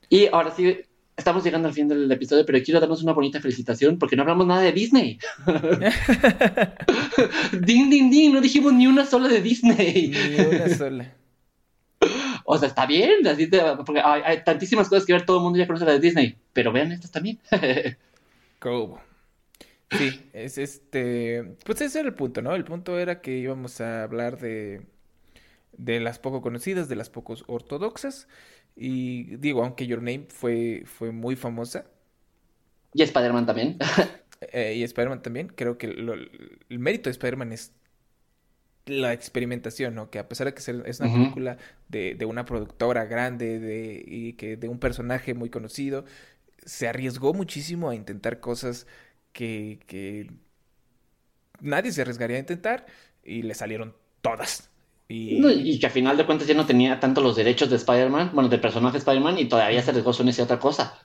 Y ahora sí, estamos llegando al fin del episodio, pero quiero darnos una bonita felicitación porque no hablamos nada de Disney. <laughs> ding, ding, ding, no dijimos ni una sola de Disney. Ni una sola. <laughs> O sea, está bien, así te- porque hay, hay tantísimas cosas que ver, todo el mundo ya conoce la de Disney, pero vean estas también. <laughs> Sí, es este. Pues ese era el punto, ¿no? El punto era que íbamos a hablar de, de las poco conocidas, de las poco ortodoxas. Y digo, aunque Your Name fue, fue muy famosa, y Spider-Man también. <laughs> eh, y Spider-Man también, creo que lo- el mérito de Spider-Man es la experimentación, ¿no? Que a pesar de que es una película de, de una productora grande de, y que de un personaje muy conocido, se arriesgó muchísimo a intentar cosas que, que nadie se arriesgaría a intentar y le salieron todas. Y, que a final de cuentas ya no tenía tanto los derechos de Spider-Man, bueno, del personaje Spider-Man, y todavía se arriesgó en esa otra cosa.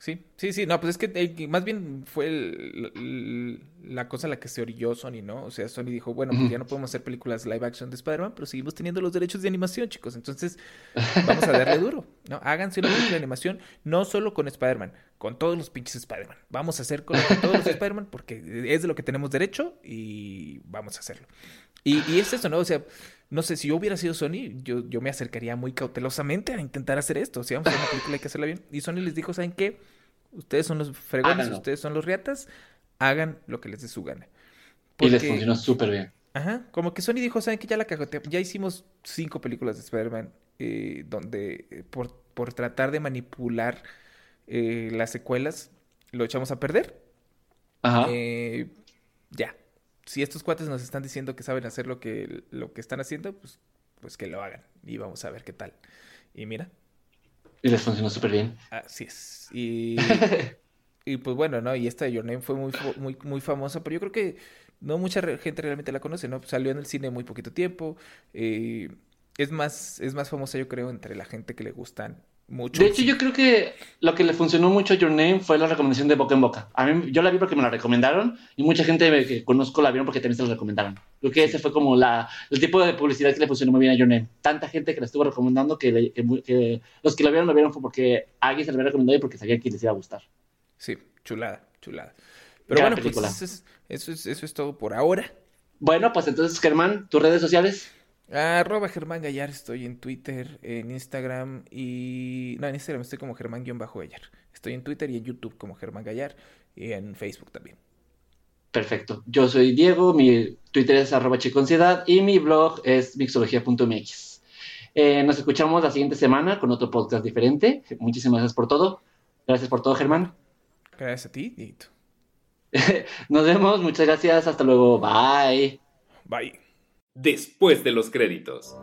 Sí, sí, sí, no, pues es que eh, más bien fue el- el- la cosa a la que se orilló Sony, ¿no? O sea, Sony dijo, bueno, pues ya no podemos hacer películas live action de Spider-Man, pero seguimos teniendo los derechos de animación, chicos. Entonces, vamos a darle duro, ¿no? Háganse una película de animación, no solo con Spider-Man, con todos los pinches Spider-Man. Vamos a hacer con, con todos los Spider-Man porque es de lo que tenemos derecho y vamos a hacerlo. Y, y es eso, ¿no? O sea, no sé, si yo hubiera sido Sony, yo, yo me acercaría muy cautelosamente a intentar hacer esto. Si vamos a hacer una película, hay que hacerla bien. Y Sony les dijo, ¿saben qué? Ustedes son los fregones, Háganlo. ustedes son los riatas, hagan lo que les dé su gana. Y les Porque- funcionó súper bien. Ajá, como que Sony dijo, ¿saben qué? Ya la cagote ya hicimos cinco películas de Spider-Man eh, donde eh, por, por tratar de manipular eh, las secuelas lo echamos a perder. Ajá. Ya. Si estos cuates nos están diciendo que saben hacer lo que, lo que están haciendo, pues, pues que lo hagan. Y vamos a ver qué tal. Y mira, Y les funcionó súper bien. así es. Y, <laughs> y pues bueno, ¿no? Y esta de Your Name fue muy, muy, muy famosa, pero yo creo que no mucha gente realmente la conoce, ¿no? Salió en el cine muy poquito tiempo. eh, es más, es más famosa, yo creo, entre la gente que le gustan mucho. De hecho, yo creo que lo que le funcionó mucho a Your Name fue la recomendación de boca en boca. A mí, yo la vi porque me la recomendaron y mucha gente me- que conozco la vieron porque también se la recomendaron. Creo que ese fue como la, el tipo de publicidad que le funcionó muy bien a Your Name. Tanta gente que la estuvo recomendando que, le- que los que la vieron la vieron fue porque alguien se la había recomendado y porque sabían que les iba a gustar. Sí, chulada, chulada. Pero bueno, pues eso es, eso es, eso es todo por ahora. Bueno, pues entonces, Germán, tus redes sociales. Arroba Germán Gallar, estoy en Twitter, en Instagram y... No, en Instagram estoy como Germán-Gallar. Estoy en Twitter y en YouTube como Germán Gallar y en Facebook también. Perfecto. Yo soy Diego, mi Twitter es arroba chiconciedad y mi blog es mixología.mx. Eh, nos escuchamos la siguiente semana con otro podcast diferente. Muchísimas gracias por todo. Gracias por todo, Germán. Gracias a ti, Dieguito. <laughs> Nos vemos, muchas gracias, hasta luego, bye. Bye. Después de los créditos.